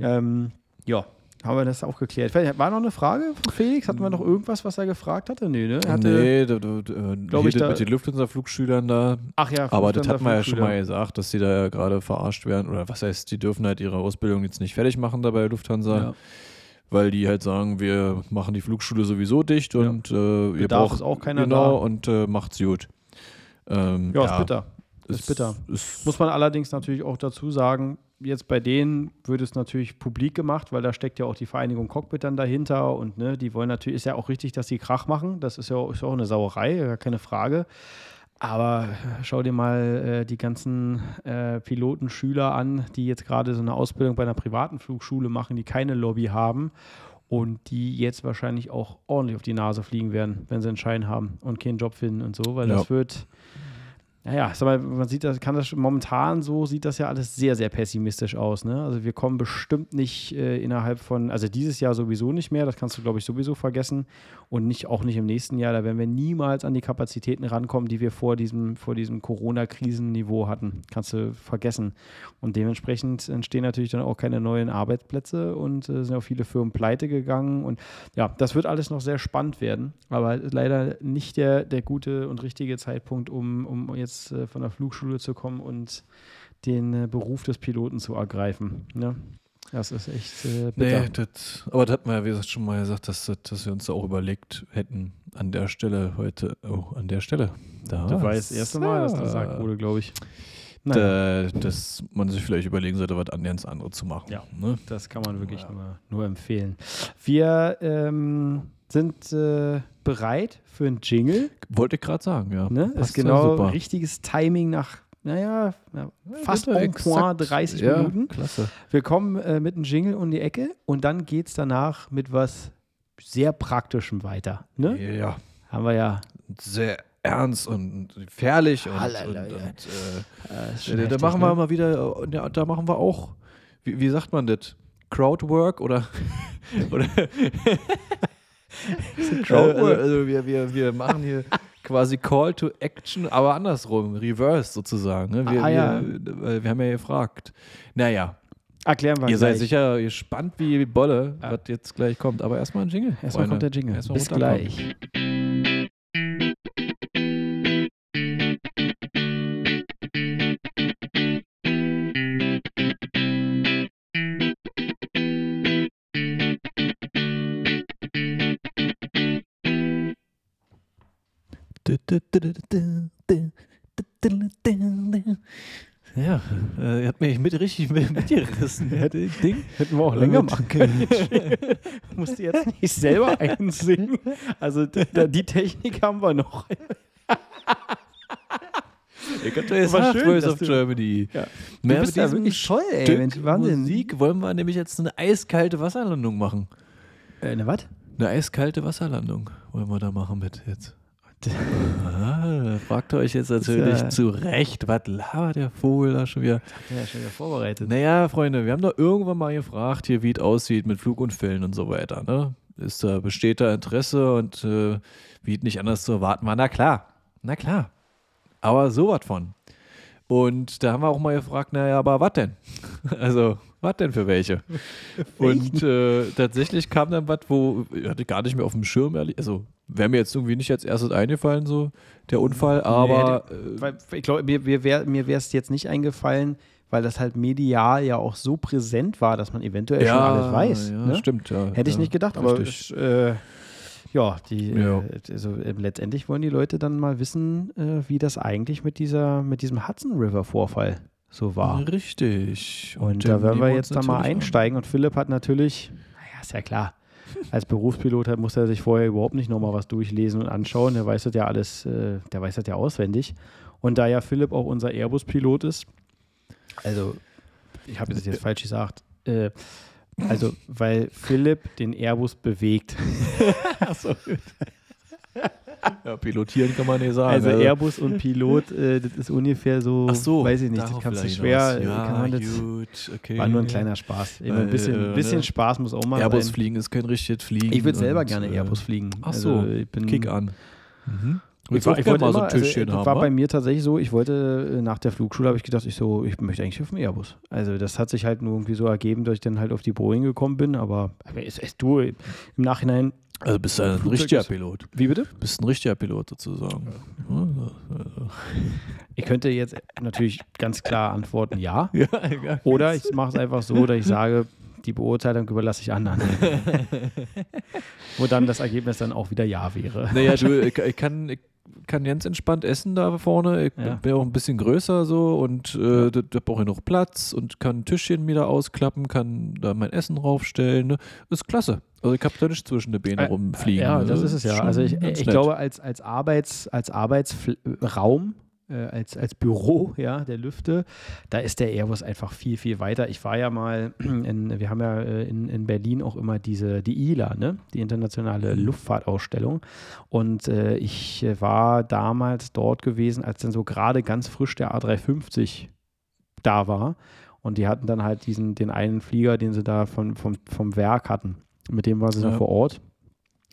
Ähm, ja, haben wir das auch geklärt. Vielleicht- War noch eine Frage von Felix? Hatten wir noch irgendwas, was er gefragt hatte? Nee, ne? Er Hatte, nee, du, du, du, äh, ich, da- mit den Lufthansa-Flugschülern da. Ach ja, Aber das hat man ja schon mal gesagt, dass die da ja gerade verarscht werden. Oder was heißt, die dürfen halt ihre Ausbildung jetzt nicht fertig machen da bei Lufthansa. Ja. Weil die halt sagen, wir machen die Flugschule sowieso dicht Ja. und äh, ihr Bedarf braucht ist auch keiner genau da. und äh, macht's gut. Ähm, Ja, ist bitter. Ist, ist bitter. Ist, Muss man allerdings natürlich auch dazu sagen, jetzt bei denen wird es natürlich publik gemacht, weil da steckt ja auch die Vereinigung Cockpit dann dahinter und ne, die wollen natürlich, ist ja auch richtig, dass sie Krach machen. Das ist ja auch, ist auch eine Sauerei, gar keine Frage. Aber schau dir mal äh, die ganzen äh, Pilotenschüler an, die jetzt gerade so eine Ausbildung bei einer privaten Flugschule machen, die keine Lobby haben und die jetzt wahrscheinlich auch ordentlich auf die Nase fliegen werden, wenn sie einen Schein haben und keinen Job finden und so, weil Ja. das wird, naja, sag mal, man sieht das, kann das momentan so sieht das ja alles sehr, sehr pessimistisch aus. Ne? Also wir kommen bestimmt nicht äh, innerhalb von, also dieses Jahr sowieso nicht mehr, das kannst du, glaube ich, sowieso vergessen. Und nicht, auch nicht im nächsten Jahr, da werden wir niemals an die Kapazitäten rankommen, die wir vor diesem, vor diesem Corona-Krisenniveau hatten. Kannst du vergessen. Und dementsprechend entstehen natürlich dann auch keine neuen Arbeitsplätze und äh, sind auch viele Firmen pleite gegangen. Und ja, das wird alles noch sehr spannend werden, aber leider nicht der, der gute und richtige Zeitpunkt, um, um jetzt äh, von der Flugschule zu kommen und den äh, Beruf des Piloten zu ergreifen. Ne? Das ist echt äh, bitter. Nee, das, aber das hat man ja, wie gesagt, schon mal gesagt, dass, dass wir uns da auch überlegt hätten, an der Stelle heute, oh, an der Stelle. Da das war jetzt das erste Mal, dass das gesagt wurde, glaube ich. Da, dass man sich vielleicht überlegen sollte, was anderes andere zu machen. Ja, ne? das kann man wirklich ja. nur, nur empfehlen. Wir ähm, sind äh, bereit für einen Jingle. Wollte ich gerade sagen, ja. Ne? Ist genau ja richtiges Timing nach, naja, ja, fast ja, point 30 Minuten. Klasse. Wir kommen äh, mit einem Jingle um die Ecke und dann geht es danach mit was sehr Praktischem weiter. Ne? Ja. Haben wir ja. Sehr ernst und gefährlich und, und, und äh, da machen wir ne? mal wieder, ja, da machen wir auch, wie, wie sagt man das? Crowdwork oder, [LAUGHS] oder [LAUGHS] [LAUGHS] also, also wir, wir, wir machen hier quasi Call to Action, aber andersrum, reverse sozusagen. Ne? Wir, ah, ja. wir, wir, haben ja gefragt. Naja. Erklären wir Ihr seid sicher gespannt wie Bolle, ja. was jetzt gleich kommt. Aber erstmal ein Jingle. Erstmal kommt der Jingle. Bis gleich. Ja, äh, er hat mich mit richtig mitgerissen. [LAUGHS] Hätte Ding. Hätten wir auch länger machen können. [LAUGHS] Musst du jetzt nicht selber [LAUGHS] einsingen. Also die Technik haben wir noch. Ich hatte jetzt war schön, Voice of Germany. Ja. Mehr du bist ja wirklich toll, ey. Mensch, Musik wollen wir nämlich jetzt eine eiskalte Wasserlandung machen. Äh, eine was? Eine eiskalte Wasserlandung wollen wir da machen mit jetzt. Ah, fragt ihr euch jetzt natürlich ja. zu Recht, was labert der Vogel da schon wieder? Das ja schon wieder vorbereitet. Naja, Freunde, wir haben doch irgendwann mal gefragt, hier, wie es aussieht mit Flugunfällen und so weiter. Ne? Ist da, besteht da Interesse und äh, wie es nicht anders zu erwarten war? Na klar, na klar. Aber sowas von. Und da haben wir auch mal gefragt, naja, aber was denn? [LAUGHS] Also, was denn für welche? [LAUGHS] Und äh, tatsächlich kam dann was, wo ich hatte gar nicht mehr auf dem Schirm. Also, wäre mir jetzt irgendwie nicht als erstes eingefallen, so der Unfall, aber. Nee, äh, ich glaube, mir, mir wäre es jetzt nicht eingefallen, weil das halt medial ja auch so präsent war, dass man eventuell ja, schon alles weiß. Ja, ne? stimmt, ja. Hätte ich nicht gedacht, aber ich, äh, ja, die, ja. Äh, also äh, letztendlich wollen die Leute dann mal wissen, äh, wie das eigentlich mit dieser, mit diesem Hudson River Vorfall so war. Richtig. Und, und da werden wir jetzt da mal einsteigen. An. Und Philipp hat natürlich, naja, ist ja klar, als Berufspilot muss er sich vorher überhaupt nicht nochmal was durchlesen und anschauen. Der weiß das ja alles, äh, der weiß das ja auswendig. Und da ja Philipp auch unser Airbus-Pilot ist, also ich habe das jetzt falsch gesagt, äh, also weil Philipp den Airbus bewegt. [LAUGHS] Achso, gut. [LAUGHS] Ja, pilotieren kann man nicht sagen. Also, also. Airbus und Pilot, äh, das ist ungefähr so, so weiß ich nicht, das kannst du schwer, ja, kann man das, gut, okay. war nur ein kleiner Spaß. Immer ein bisschen, äh, bisschen ne? Spaß muss auch mal Airbus sein. fliegen ist kein richtiges Fliegen. Ich würde selber gerne äh, Airbus fliegen. Ach so, also, ich bin, Kick an. Mhm. Ich, war, ich wollte mal so ein Tischchen also, haben. war bei mir tatsächlich so, ich wollte äh, nach der Flugschule, habe ich gedacht, ich so, ich möchte eigentlich auf dem Airbus. Also das hat sich halt nur irgendwie so ergeben, dass ich dann halt auf die Boeing gekommen bin, aber, aber es, es, du, im Nachhinein also bist du ein richtiger Pilot. Wie bitte? Bist ein richtiger Pilot sozusagen. Ja. [LAUGHS] Ich könnte jetzt natürlich ganz klar antworten, ja. [LAUGHS] ja, ja Oder ich mache es einfach so, dass ich sage, die Beurteilung überlasse ich anderen. [LAUGHS] Wo dann das Ergebnis dann auch wieder ja wäre. Naja, du, ich kann, ich kann ganz entspannt essen da vorne. Ich ja. bin auch ein bisschen größer so und äh, da, da brauche ich noch Platz und kann ein Tischchen wieder ausklappen, kann da mein Essen draufstellen. Ne? Ist klasse. Also ich habe da nicht zwischen den Beinen äh, rumfliegen. Ja, das ist es ja. Also ich, ich glaube, als, als, Arbeits, als Arbeitsraum äh, als, als Büro ja, der Lüfte. Da ist der Airbus einfach viel, viel weiter. Ich war ja mal, [CLEARS THROAT] in, wir haben ja äh, in, in Berlin auch immer diese, die ILA, ne? die internationale mhm. Luftfahrtausstellung. Und äh, ich war damals dort gewesen, als dann so gerade ganz frisch der A350 da war. Und die hatten dann halt diesen, den einen Flieger, den sie da von, vom, vom Werk hatten. Mit dem waren sie ja. dann vor Ort.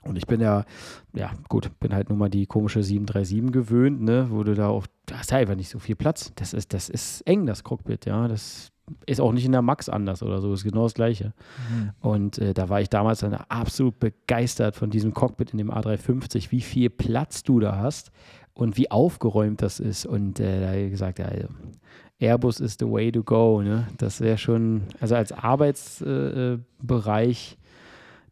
Und ich bin ja, ja gut, bin halt nur mal die komische 737 gewöhnt, ne, wo du da auch, da ist ja einfach nicht so viel Platz. Das ist, das ist eng, das Cockpit, ja. Das ist auch nicht in der Max anders oder so, ist genau das Gleiche. Mhm. Und äh, da war ich damals dann absolut begeistert von diesem Cockpit in dem A350, wie viel Platz du da hast und wie aufgeräumt das ist. Und äh, da habe ich gesagt, ja, also, Airbus is the way to go. Ne? Das wäre schon, also als Arbeitsbereich.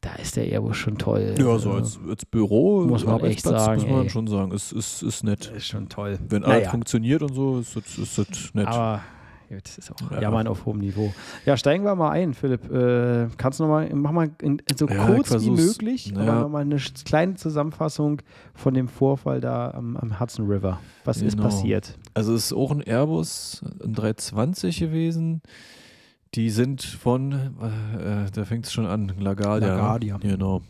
Da ist der Airbus schon toll. Ja, so als, als Büro, muss man echt sagen. Muss man ey. schon sagen, ist, ist, ist nett. Ist schon toll. Wenn naja. alles funktioniert und so, ist das, ist das nett. Aber das ist auch ja. Jammern auf hohem Niveau. Ja, steigen wir mal ein, Philipp. Äh, kannst du nochmal, mach mal in, so ja, kurz wie möglich, ja. aber nochmal eine kleine Zusammenfassung von dem Vorfall da am, am Hudson River. Was genau. ist passiert? Also es ist auch ein Airbus, ein 320 gewesen. Die sind von, äh, da fängt es schon an, LaGuardia. LaGuardia. Genau.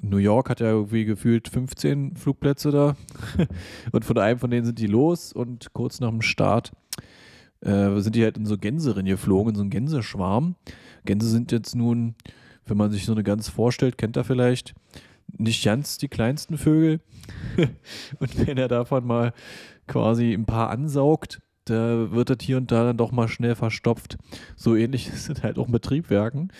New York hat ja irgendwie gefühlt 15 Flugplätze da. [LAUGHS] und von einem von denen sind die los und kurz nach dem Start äh, sind die halt in so Gänserennen geflogen, in so einen Gänseschwarm. Gänse sind jetzt nun, wenn man sich so eine Gans vorstellt, kennt er vielleicht, nicht ganz die kleinsten Vögel. [LAUGHS] und wenn er davon mal quasi ein paar ansaugt, da wird das hier und da dann doch mal schnell verstopft. So ähnlich [LAUGHS] ist es halt auch mit Triebwerken.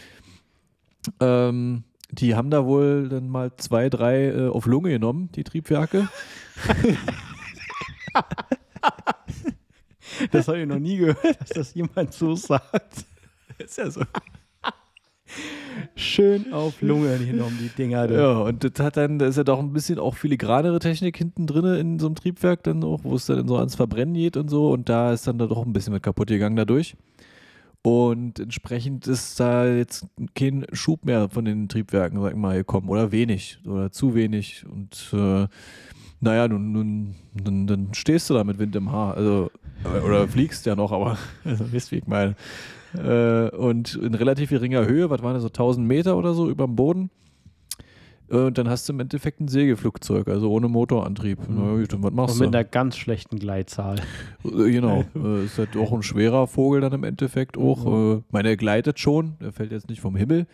Ähm, die haben da wohl dann mal zwei, drei äh, auf Lunge genommen, die Triebwerke. [LAUGHS] Das habe ich noch nie gehört, dass das jemand so sagt. [LAUGHS] Ist ja so. Schön auf Lunge genommen, die Dinger. Ja, und das hat dann, da ist ja doch ein bisschen auch filigranere Technik hinten drin in so einem Triebwerk dann auch, wo es dann so ans Verbrennen geht und so. Und da ist dann da doch ein bisschen mit kaputt gegangen dadurch. Und entsprechend ist da jetzt kein Schub mehr von den Triebwerken, sag ich mal, gekommen. Oder wenig. Oder zu wenig. Und äh, naja, nun, nun, nun, dann stehst du da mit Wind im Haar. Also, oder fliegst ja noch, aber [LAUGHS] also, wisst, wie ich meine. Äh, und in relativ geringer Höhe, was waren das so 1000 Meter oder so über dem Boden. Äh, und dann hast du im Endeffekt ein Segelflugzeug, also ohne Motorantrieb. Mhm. Na, was machst Und mit du? einer ganz schlechten Gleitzahl. Äh, genau. äh, ist halt auch ein schwerer Vogel dann im Endeffekt auch. Mhm. Äh, meine, er gleitet schon, er fällt jetzt nicht vom Himmel.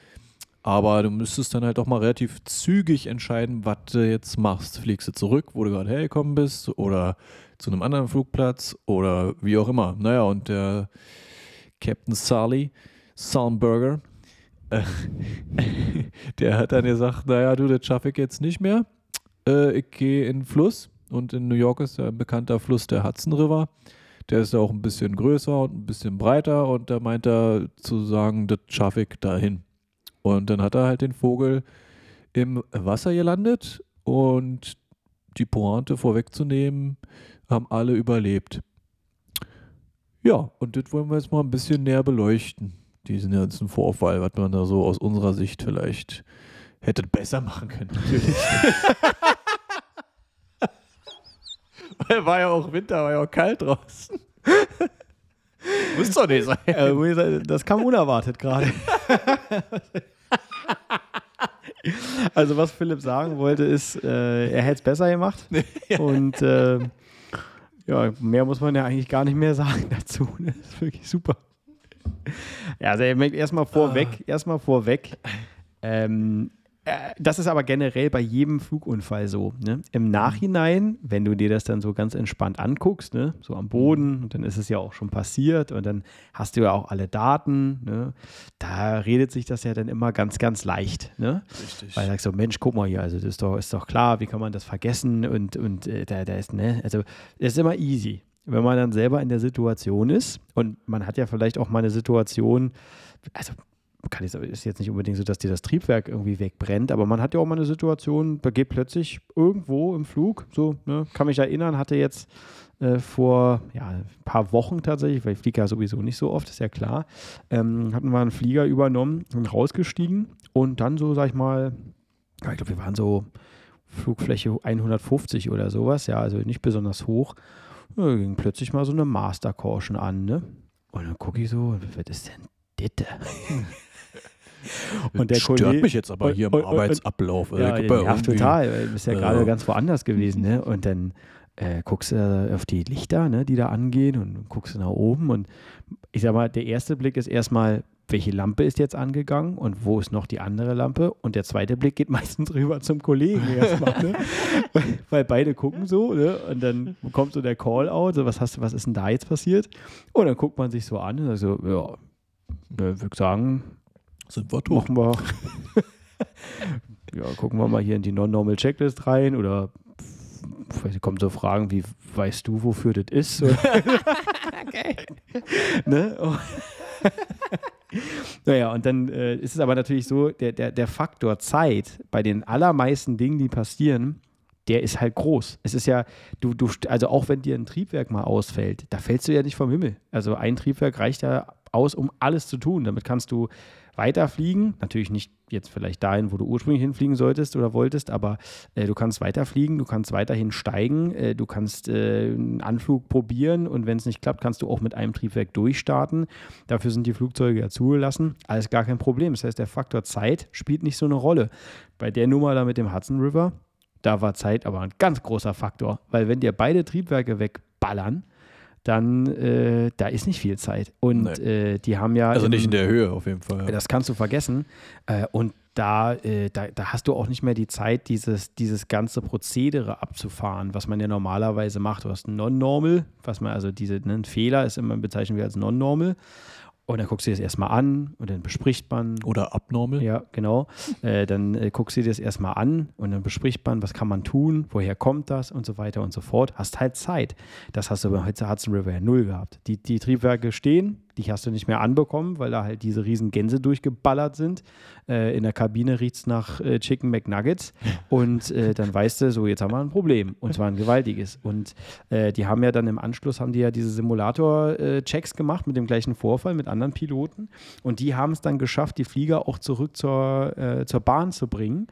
Aber du müsstest dann halt auch mal relativ zügig entscheiden, was du jetzt machst. Fliegst du zurück, wo du gerade hergekommen bist, oder zu einem anderen Flugplatz oder wie auch immer. Naja, und der Captain Sully, Salmberger, äh, [LAUGHS] der hat dann gesagt, naja, du, das schaffe ich jetzt nicht mehr. Äh, ich gehe in den Fluss und in New York ist ja ein bekannter Fluss der Hudson River. Der ist ja auch ein bisschen größer und ein bisschen breiter und da meint er zu sagen, das schaffe ich dahin. Und dann hat er halt den Vogel im Wasser gelandet und die Pointe vorwegzunehmen, haben alle überlebt. Ja, und das wollen wir jetzt mal ein bisschen näher beleuchten, diesen ganzen Vorfall, was man da so aus unserer Sicht vielleicht hätte besser machen können. Natürlich. [LAUGHS] Weil war ja auch Winter, war ja auch kalt draußen. [LAUGHS] Muss doch nicht sein. Äh, das kam unerwartet gerade. [LAUGHS] also was Philipp sagen wollte, ist, äh, er hätte es besser gemacht. Und äh, ja, mehr muss man ja eigentlich gar nicht mehr sagen [LAUGHS] dazu. Das ist wirklich super. Ja, also erstmal vorweg, ah. erstmal vorweg. Ähm, äh, das ist aber generell bei jedem Flugunfall so. Ne? Im Nachhinein, wenn du dir das dann so ganz entspannt anguckst, ne? so am Boden, und dann ist es ja auch schon passiert und dann hast du ja auch alle Daten, ne? da redet sich das ja dann immer ganz, ganz leicht. Ne? Richtig. Weil du sagst so, Mensch, guck mal hier, also das ist doch, ist doch klar, wie kann man das vergessen und, und äh, da, da ist, ne, also das ist immer easy. Wenn man dann selber in der Situation ist und man hat ja vielleicht auch mal eine Situation, also kann ich, ist jetzt nicht unbedingt so, dass dir das Triebwerk irgendwie wegbrennt, aber man hat ja auch mal eine Situation, da geht plötzlich irgendwo im Flug, so, ne, kann mich erinnern, hatte jetzt äh, vor ja, ein paar Wochen tatsächlich, weil ich fliege ja sowieso nicht so oft, ist ja klar, ähm, hatten wir einen Flieger übernommen und rausgestiegen und dann so, sag ich mal, ja, ich glaube, wir waren so Flugfläche 150 oder sowas, ja, also nicht besonders hoch. Da ging plötzlich mal so eine Master Caution an, ne? Und dann gucke ich so, was ist denn das? Und der stört Kollege, mich jetzt aber hier im und, Arbeitsablauf. Und, ja, ja total. Du bist ja äh, gerade ganz woanders gewesen, ne? Und dann äh, guckst du auf die Lichter, ne, die da angehen und guckst du nach oben und ich sag mal, der erste Blick ist erstmal, welche Lampe ist jetzt angegangen und wo ist noch die andere Lampe? Und der zweite Blick geht [LAUGHS] meistens rüber zum Kollegen erstmal, ne? [LAUGHS] weil beide gucken so, ne? Und dann kommt so der Call-out, so was hast du, was ist denn da jetzt passiert? Und dann guckt man sich so an und sagt so, ja, ne, würde sagen, sind wir tot. Machen wir. [LAUGHS] ja, gucken wir mal hier in die Non-Normal Checklist rein oder vielleicht kommen so Fragen wie, weißt du, wofür das ist? [LAUGHS] okay. ne? Oh. [LAUGHS] naja, und dann äh, ist es aber natürlich so, der, der, der Faktor Zeit bei den allermeisten Dingen, die passieren, der ist halt groß. Es ist ja, du, du, also auch wenn dir ein Triebwerk mal ausfällt, da fällst du ja nicht vom Himmel. Also ein Triebwerk reicht ja aus, um alles zu tun. Damit kannst du weiterfliegen. Natürlich nicht jetzt vielleicht dahin, wo du ursprünglich hinfliegen solltest oder wolltest, aber äh, du kannst weiterfliegen, du kannst weiterhin steigen, äh, du kannst äh, einen Anflug probieren und wenn es nicht klappt, kannst du auch mit einem Triebwerk durchstarten. Dafür sind die Flugzeuge ja zugelassen. Alles gar kein Problem. Das heißt, der Faktor Zeit spielt nicht so eine Rolle. Bei der Nummer da mit dem Hudson River, da war Zeit aber ein ganz großer Faktor, weil wenn dir beide Triebwerke wegballern, dann äh, da ist nicht viel Zeit. Und äh, die haben ja. Also nicht in der Höhe auf jeden Fall. Ja. Das kannst du vergessen. Äh, und da, äh, da, da, hast du auch nicht mehr die Zeit, dieses, dieses ganze Prozedere abzufahren, was man ja normalerweise macht. Du hast ein Non-Normal, was man, also diese, ne, ein Fehler ist immer bezeichnen wir als Non-Normal. Und dann guckst du dir das erstmal an und dann bespricht man. Oder abnormal. Ja, genau. Äh, dann äh, guckst du dir das erstmal an und dann bespricht man, was kann man tun, woher kommt das und so weiter und so fort. Hast halt Zeit. Das hast du bei Hudson River ja null gehabt. Die, die Triebwerke stehen, die hast du nicht mehr anbekommen, weil da halt diese riesen Gänse durchgeballert sind. Äh, in der Kabine riecht es nach äh, Chicken McNuggets [LAUGHS] und äh, dann weißt du, so jetzt haben wir ein Problem und zwar ein gewaltiges. Und äh, die haben ja dann im Anschluss, haben die ja diese Simulator-Checks gemacht mit dem gleichen Vorfall, mit anderen Piloten und die haben es dann geschafft, die Flieger auch zurück zur, äh, zur Bahn zu bringen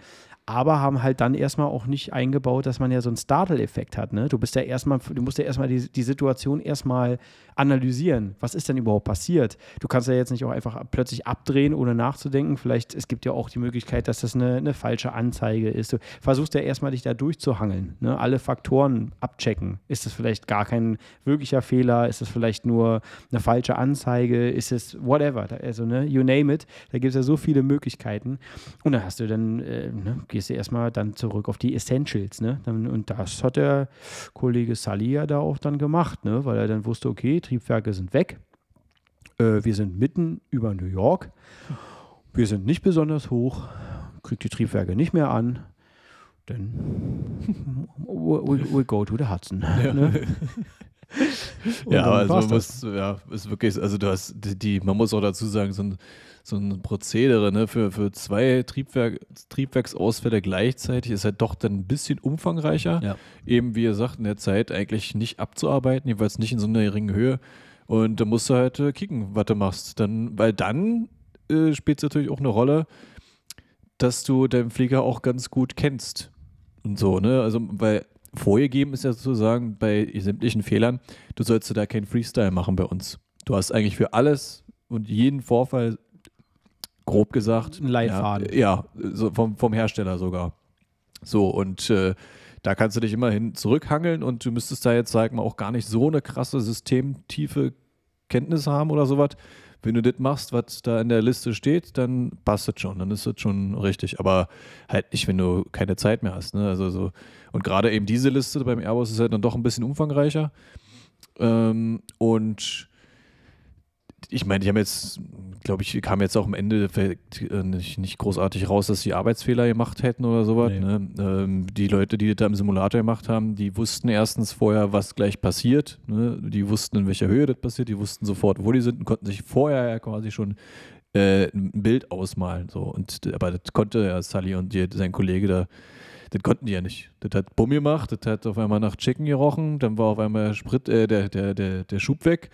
aber haben halt dann erstmal auch nicht eingebaut, dass man ja so einen Startle-Effekt hat. Ne? Du bist ja erstmal, du musst ja erstmal die, die Situation erstmal analysieren. Was ist denn überhaupt passiert? Du kannst ja jetzt nicht auch einfach plötzlich abdrehen, ohne nachzudenken. Vielleicht, es gibt ja auch die Möglichkeit, dass das eine, eine falsche Anzeige ist. Du versuchst ja erstmal dich da durchzuhangeln, ne? alle Faktoren abchecken. Ist das vielleicht gar kein wirklicher Fehler? Ist das vielleicht nur eine falsche Anzeige? Ist es whatever? Also, ne, you name it. Da gibt es ja so viele Möglichkeiten. Und dann hast du dann, äh, ne, gehst du erstmal dann zurück auf die Essentials. Ne? Und das hat der Kollege Sully ja da auch dann gemacht, ne? weil er dann wusste, okay, Triebwerke sind weg. Äh, wir sind mitten über New York. Wir sind nicht besonders hoch, kriegt die Triebwerke nicht mehr an. Dann [LAUGHS] we, we go to the Hudson. Ja. Ne? [LAUGHS] ja, also man muss, ja, ist wirklich, also du hast die, die, man muss auch dazu sagen, so ein, so ein Prozedere ne, für, für zwei Triebwerk, Triebwerksausfälle gleichzeitig ist halt doch dann ein bisschen umfangreicher. Ja. Eben, wie ihr sagt, in der Zeit eigentlich nicht abzuarbeiten, jedenfalls nicht in so einer geringen Höhe. Und da musst du halt äh, kicken, was du machst. Dann, weil dann äh, spielt es natürlich auch eine Rolle, dass du deinen Flieger auch ganz gut kennst. Und so, ne? Also, weil vorgegeben ist ja sozusagen bei sämtlichen Fehlern, du sollst da keinen Freestyle machen bei uns. Du hast eigentlich für alles und jeden Vorfall grob gesagt. Ein Leitfaden. Ja, ja so vom, vom Hersteller sogar. So, und äh, da kannst du dich immerhin zurückhangeln und du müsstest da jetzt, sag mal, auch gar nicht so eine krasse systemtiefe Kenntnis haben oder sowas. Wenn du das machst, was da in der Liste steht, dann passt es schon, dann ist das schon richtig. Aber halt nicht, wenn du keine Zeit mehr hast. Ne? Also so, und gerade eben diese Liste beim Airbus ist halt dann doch ein bisschen umfangreicher. Ähm, und ich meine, die haben jetzt, glaube ich, kam jetzt auch am Ende äh, nicht, nicht, großartig raus, dass sie Arbeitsfehler gemacht hätten oder sowas. Nee. Ne? Ähm, die Leute, die das da im Simulator gemacht haben, die wussten erstens vorher, was gleich passiert. Ne? Die wussten, in welcher Höhe das passiert. Die wussten sofort, wo die sind und konnten sich vorher ja quasi schon äh, ein Bild ausmalen. So. Und, aber das konnte ja Sully und die, sein Kollege da das konnten die ja nicht. Das hat Bumm gemacht, das hat auf einmal nach Chicken gerochen, dann war auf einmal Sprit, äh, der, der, der, der Schub weg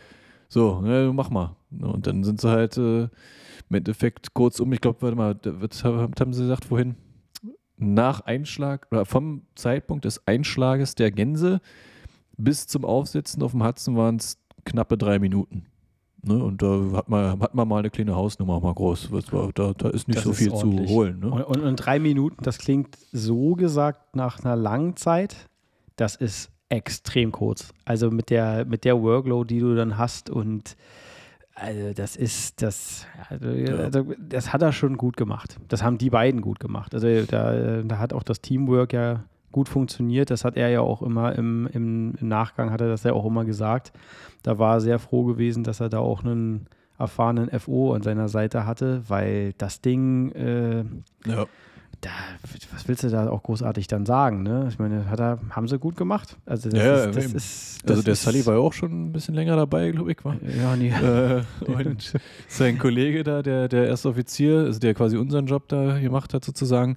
so, ja, mach mal. Und dann sind sie halt äh, im Endeffekt kurzum, ich glaube, warte mal, was haben sie gesagt vorhin? Nach Einschlag oder vom Zeitpunkt des Einschlages der Gänse bis zum Aufsitzen auf dem Hudson waren es knappe drei Minuten. Ne? Und da hat man, hat man mal eine kleine Hausnummer mal groß. Da, da ist nicht Das so ist viel ordentlich. zu holen. Ne? Und, und, und drei Minuten, das klingt so gesagt nach einer langen Zeit. Das ist extrem kurz. Also mit der, mit der Workload, die du dann hast und also das ist das, also, also das hat er schon gut gemacht. Das haben die beiden gut gemacht. Also da, da hat auch das Teamwork ja gut funktioniert. Das hat er ja auch immer im, im, im Nachgang, hat er das ja auch immer gesagt. Da war er sehr froh gewesen, dass er da auch einen erfahrenen FO an seiner Seite hatte, weil das Ding, äh, Ja. Da, was willst du da auch großartig dann sagen? Ne? Ich meine, hat er, haben sie gut gemacht. Also das Ja, ist, das ist Also das der ist, Sully war ja auch schon ein bisschen länger dabei, glaube ich, war. ja, nee. äh, und [LAUGHS] sein Kollege da, der, der erste Offizier, also der quasi unseren Job da gemacht hat sozusagen,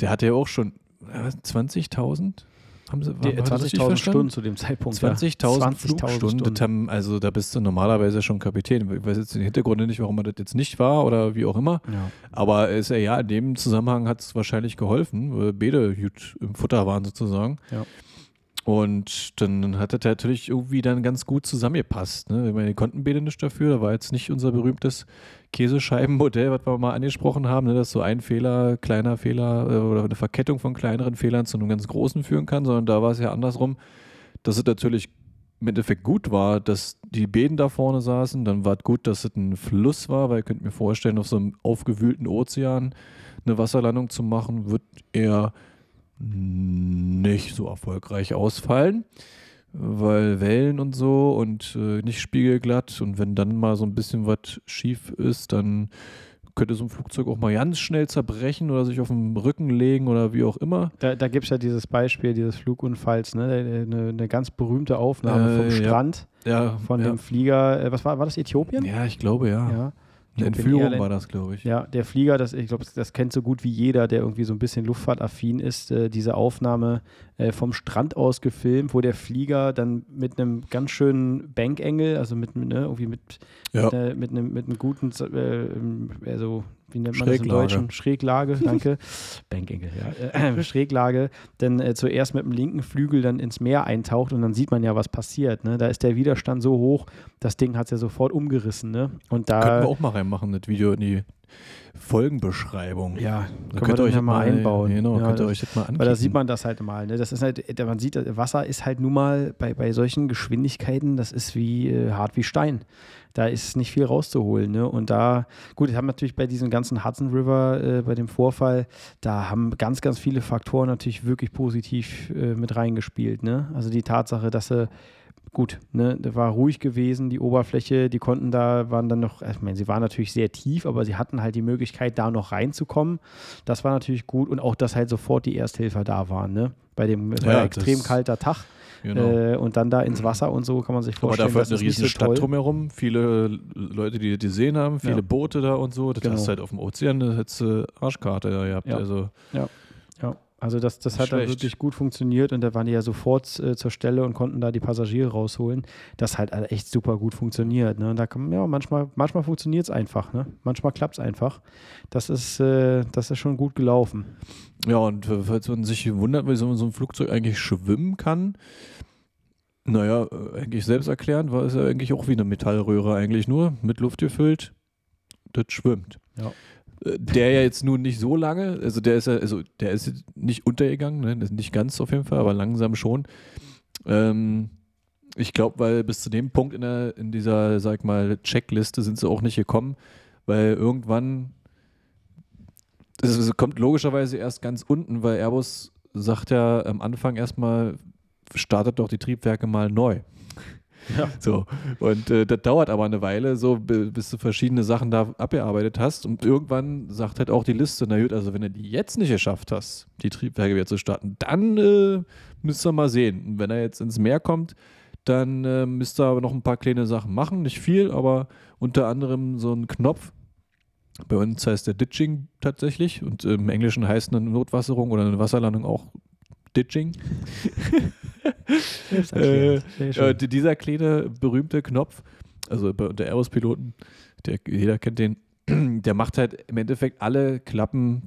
der hatte ja auch schon äh, 20.000? Haben sie, Die- war das richtig 20.000 verstanden? Stunden zu dem Zeitpunkt. ja. 20.000 20.000 Flugstunden, das haben, also da bist du normalerweise schon Kapitän. Ich weiß jetzt den Hintergrund nicht, warum er das jetzt nicht war oder wie auch immer. Ja. Aber ist ja, ja, in dem Zusammenhang hat es wahrscheinlich geholfen, weil beide gut im Futter waren sozusagen. Ja. Und dann hat das natürlich irgendwie dann ganz gut zusammengepasst. Ne? Ich meine, die konnten beide nicht dafür. Da war jetzt nicht unser berühmtes Käsescheibenmodell, was wir mal angesprochen haben, ne? dass so ein Fehler, kleiner Fehler äh, oder eine Verkettung von kleineren Fehlern zu einem ganz großen führen kann, sondern da war es ja andersrum, dass es natürlich im Endeffekt gut war, dass die Bäden da vorne saßen. Dann war es gut, dass es ein Fluss war, weil ihr könnt mir vorstellen, auf so einem aufgewühlten Ozean eine Wasserlandung zu machen, wird eher nicht so erfolgreich ausfallen, weil Wellen und so und äh, nicht spiegelglatt und wenn dann mal so ein bisschen was schief ist, dann könnte so ein Flugzeug auch mal ganz schnell zerbrechen oder sich auf den Rücken legen oder wie auch immer. Da, da gibt es ja dieses Beispiel dieses Flugunfalls, ne? eine, eine ganz berühmte Aufnahme Äh, vom ja. Strand Ja, von ja. dem Flieger. Äh, was war, war das Äthiopien? Ja, ich glaube ja. Eine Entführung Airline- war das, glaube ich. Ja, der Flieger, das, ich glaube, das kennt so gut wie jeder, der irgendwie so ein bisschen luftfahrtaffin ist, äh, diese Aufnahme äh, vom Strand aus gefilmt, wo der Flieger dann mit einem ganz schönen Bankengel, also mit, ne, irgendwie mit, Ja. mit, äh, mit, einem, mit einem guten, äh, also wie nennt man das im Schräglage. Deutschen? Schräglage, [LAUGHS] danke. Bankengel, ja. Äh, Schräglage, dann äh, zuerst mit dem linken Flügel dann ins Meer eintaucht und dann sieht man ja, was passiert. Ne? Da ist der Widerstand so hoch, das Ding hat es ja sofort umgerissen. Ne? Und da, Könnten wir auch mal reinmachen, das Video in die Folgenbeschreibung. ja, Da können wir dann ja mal einbauen. Genau, Ja, könnt ihr euch das mal anklicken. Weil da sieht man das halt mal. Ne? Das ist halt, man sieht, Wasser ist halt nun mal bei, bei solchen Geschwindigkeiten, das ist wie äh, hart wie Stein. Da ist nicht viel rauszuholen. Ne? Und da, gut, haben natürlich bei diesem ganzen Hudson River, äh, bei dem Vorfall, da haben ganz, ganz viele Faktoren natürlich wirklich positiv äh, mit reingespielt. Ne? Also die Tatsache, dass sie gut, ne, da war ruhig gewesen, die Oberfläche, die konnten da, waren dann noch, ich meine, sie waren natürlich sehr tief, aber sie hatten halt die Möglichkeit, da noch reinzukommen. Das war natürlich gut und auch, dass halt sofort die Ersthelfer da waren, ne? Bei dem Ja, ja, extrem kalter Tag genau. äh, und dann da ins Wasser und so kann man sich Aber vorstellen, dafür hat eine ist riesen so Stadt toll. drumherum, viele Leute, die das gesehen haben, viele Ja. Boote da und so. Das Genau. hast du halt auf dem Ozean, das hättest du Arschkarte da gehabt. Ja. Also, Ja, also das, das hat dann schlecht. wirklich gut funktioniert und da waren die ja sofort äh, zur Stelle und konnten da die Passagiere rausholen. Das hat halt echt super gut funktioniert. Ne? Und da kann man, ja, manchmal, manchmal funktioniert es einfach, ne? Manchmal klappt es einfach. Das ist, äh, das ist schon gut gelaufen. ja, und falls man sich wundert, wie so so ein Flugzeug eigentlich schwimmen kann, naja, äh, eigentlich selbst erklären, war es ja eigentlich auch wie eine Metallröhre eigentlich nur, mit Luft gefüllt, das schwimmt. Ja. Der ja jetzt nun nicht so lange, also der ist ja, also der ist nicht untergegangen, ne? ist nicht ganz auf jeden Fall, aber langsam schon. Ähm, ich glaube, weil bis zu dem Punkt in, der, in dieser, sag mal, Checkliste sind sie auch nicht gekommen, weil irgendwann, es kommt logischerweise erst ganz unten, weil Airbus sagt ja am Anfang erstmal, startet doch die Triebwerke mal neu. Ja. So. Und äh, das dauert aber eine Weile, so bi- bis du verschiedene Sachen da abgearbeitet hast. Und irgendwann sagt halt auch die Liste, na gut, also wenn du die jetzt nicht geschafft hast, die Triebwerke wieder zu starten, dann äh, müsst ihr mal sehen. Und wenn er jetzt ins Meer kommt, dann äh, müsst ihr aber noch ein paar kleine Sachen machen. Nicht viel, aber unter anderem so ein Knopf. Bei uns heißt der Ditching tatsächlich und im Englischen heißt eine Notwasserung oder eine Wasserlandung auch Ditching. [LAUGHS] Äh, äh, dieser kleine berühmte Knopf, also der Airbus-Piloten, der, jeder kennt den, [CLEARS THROAT] der macht halt im Endeffekt alle Klappen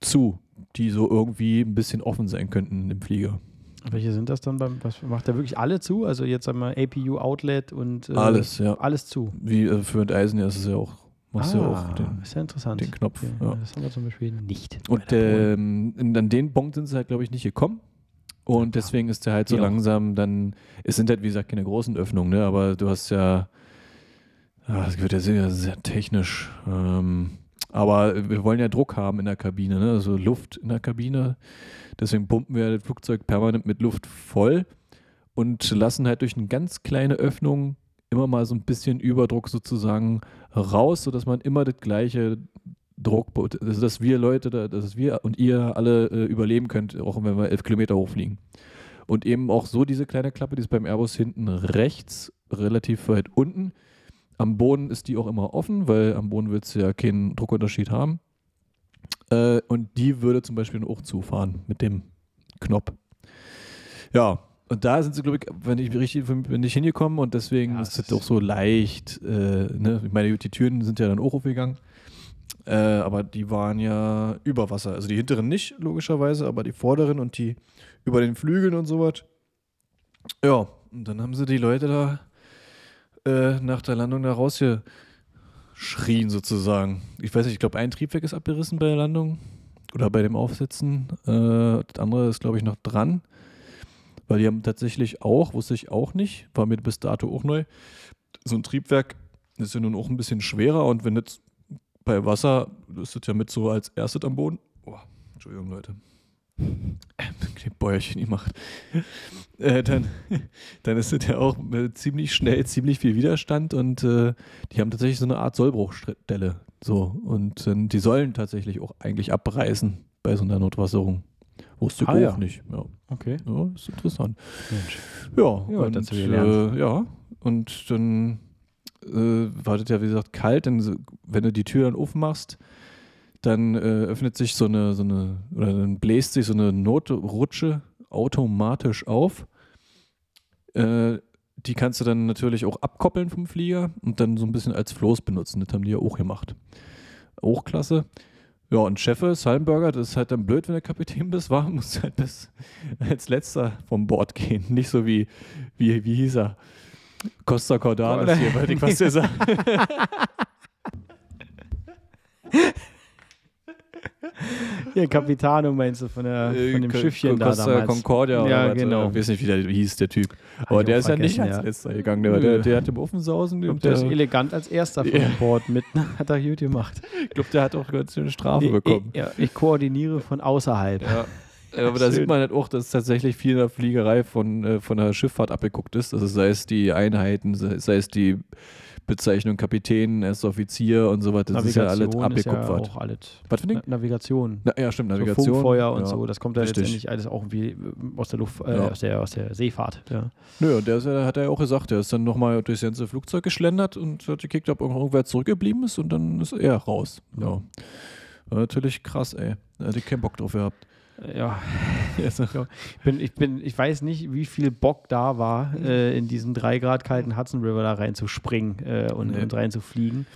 zu, die so irgendwie ein bisschen offen sein könnten im Flieger. Welche sind das dann? Beim, was macht der wirklich alle zu? Also jetzt sagen wir APU, Outlet und äh, alles, ja. Alles zu. Wie äh, für ein Eisen, ja, ist es ja auch. Machst ah, ja auch den, ist ja interessant. den Knopf. Okay. Ja. Das haben wir zum Beispiel nicht. Und ähm, an den Punkt sind sie halt, glaube ich, nicht gekommen. Und deswegen ist der halt so ja. langsam dann, es sind halt, wie gesagt, keine großen Öffnungen, ne? aber du hast ja, es wird ja sehr, sehr technisch. Ähm, aber wir wollen ja Druck haben in der Kabine, ne? also Luft in der Kabine. Deswegen pumpen wir das Flugzeug permanent mit Luft voll und lassen halt durch eine ganz kleine Öffnung immer mal so ein bisschen Überdruck sozusagen raus, sodass man immer das gleiche Druck, also dass wir Leute, dass wir und ihr alle äh, überleben könnt, auch wenn wir elf Kilometer hochfliegen. Und eben auch so diese kleine Klappe, die ist beim Airbus hinten rechts, relativ weit unten. Am Boden ist die auch immer offen, weil am Boden willst du ja keinen Druckunterschied haben. Äh, und die würde zum Beispiel auch zufahren mit dem Knopf. Ja, und da sind sie, glaube ich, wenn ich richtig bin ich hingekommen und deswegen ja, ist es doch so leicht. Äh, ne? Ich meine, die Türen sind ja dann auch aufgegangen. Äh, aber die waren ja über Wasser. Also die hinteren nicht, logischerweise, aber die vorderen und die über den Flügeln und sowas. Ja, und dann haben sie die Leute da äh, nach der Landung da rausgeschrien, sozusagen. Ich weiß nicht, ich glaube, ein Triebwerk ist abgerissen bei der Landung oder bei dem Aufsetzen. Äh, das andere ist, glaube ich, noch dran. Weil die haben tatsächlich auch, wusste ich auch nicht, war mir bis dato auch neu, so ein Triebwerk ist ja nun auch ein bisschen schwerer und wenn jetzt bei Wasser ist das ja mit so als erstes am Boden. Oh, Entschuldigung, Leute. Die Bäuerchen gemacht. Äh, dann, [LAUGHS] dann ist es ja auch äh, ziemlich schnell, ziemlich viel Widerstand und äh, die haben tatsächlich so eine Art Sollbruchstelle. So, und äh, die sollen tatsächlich auch eigentlich abreißen bei so einer Notwasserung. Wusste ich ah, auch ja. nicht. Ja. Okay. Ja, ist interessant. Mensch. Ja, ja, und, äh, ja, und dann äh, war das ja, wie gesagt, kalt. Denn wenn du die Tür dann aufmachst, dann äh, öffnet sich so eine, so eine, oder dann bläst sich so eine Notrutsche automatisch auf. Äh, die kannst du dann natürlich auch abkoppeln vom Flieger und dann so ein bisschen als Floß benutzen. Das haben die ja auch gemacht. Auch klasse. Ja, und Cheffe, Salmburger, das ist halt dann blöd, wenn der Kapitän bist, [LAUGHS] war, musst halt bis als letzter vom Bord gehen. Nicht so wie, wie, wie hieß er? Costa Cordalis hier, wollte ich was [LAUGHS] dir sagen. Hier, Capitano meinst du, von, der, äh, von dem Schiffchen Costa da damals. Concordia ja, oder genau. Ich weiß nicht, wie der hieß, der Typ. Aber der ist ja nicht als letzter gegangen. Der, der, der hat im Offensausen. Ich der ist elegant als erster von. Bord mit. Hat er gut gemacht. Ich glaube, der hat auch ganz schöne Strafe ich, bekommen. Ich, ja, ich koordiniere von außerhalb. Ja. Aber da sieht man halt auch, dass tatsächlich viel in der Fliegerei von, äh, von der Schifffahrt abgeguckt ist. Also sei es die Einheiten, sei es die Bezeichnung Kapitän, erster Offizier und so weiter. Das Navigation ist ja alles abgekupfert. Ja auch alles. Was für Na, Navigation. Na, ja, stimmt, Navigation. So Funkfeuer und ja. so. Das kommt ja Richtig. letztendlich alles auch irgendwie aus der Luft, äh, ja. aus, der, aus der Seefahrt. Ja. Nö, und der, der hat er ja auch gesagt, der ist dann nochmal durchs ganze Flugzeug geschlendert und hat gekickt, ob irgendwer zurückgeblieben ist und dann ist er raus. Ja. Natürlich krass, ey. Da hätte ich keinen Bock drauf gehabt. [LAUGHS] Ja, ich, bin, ich, bin, ich weiß nicht, wie viel Bock da war, mhm. äh, in diesen drei Grad kalten Hudson River da reinzuspringen äh, und, nee. und reinzufliegen.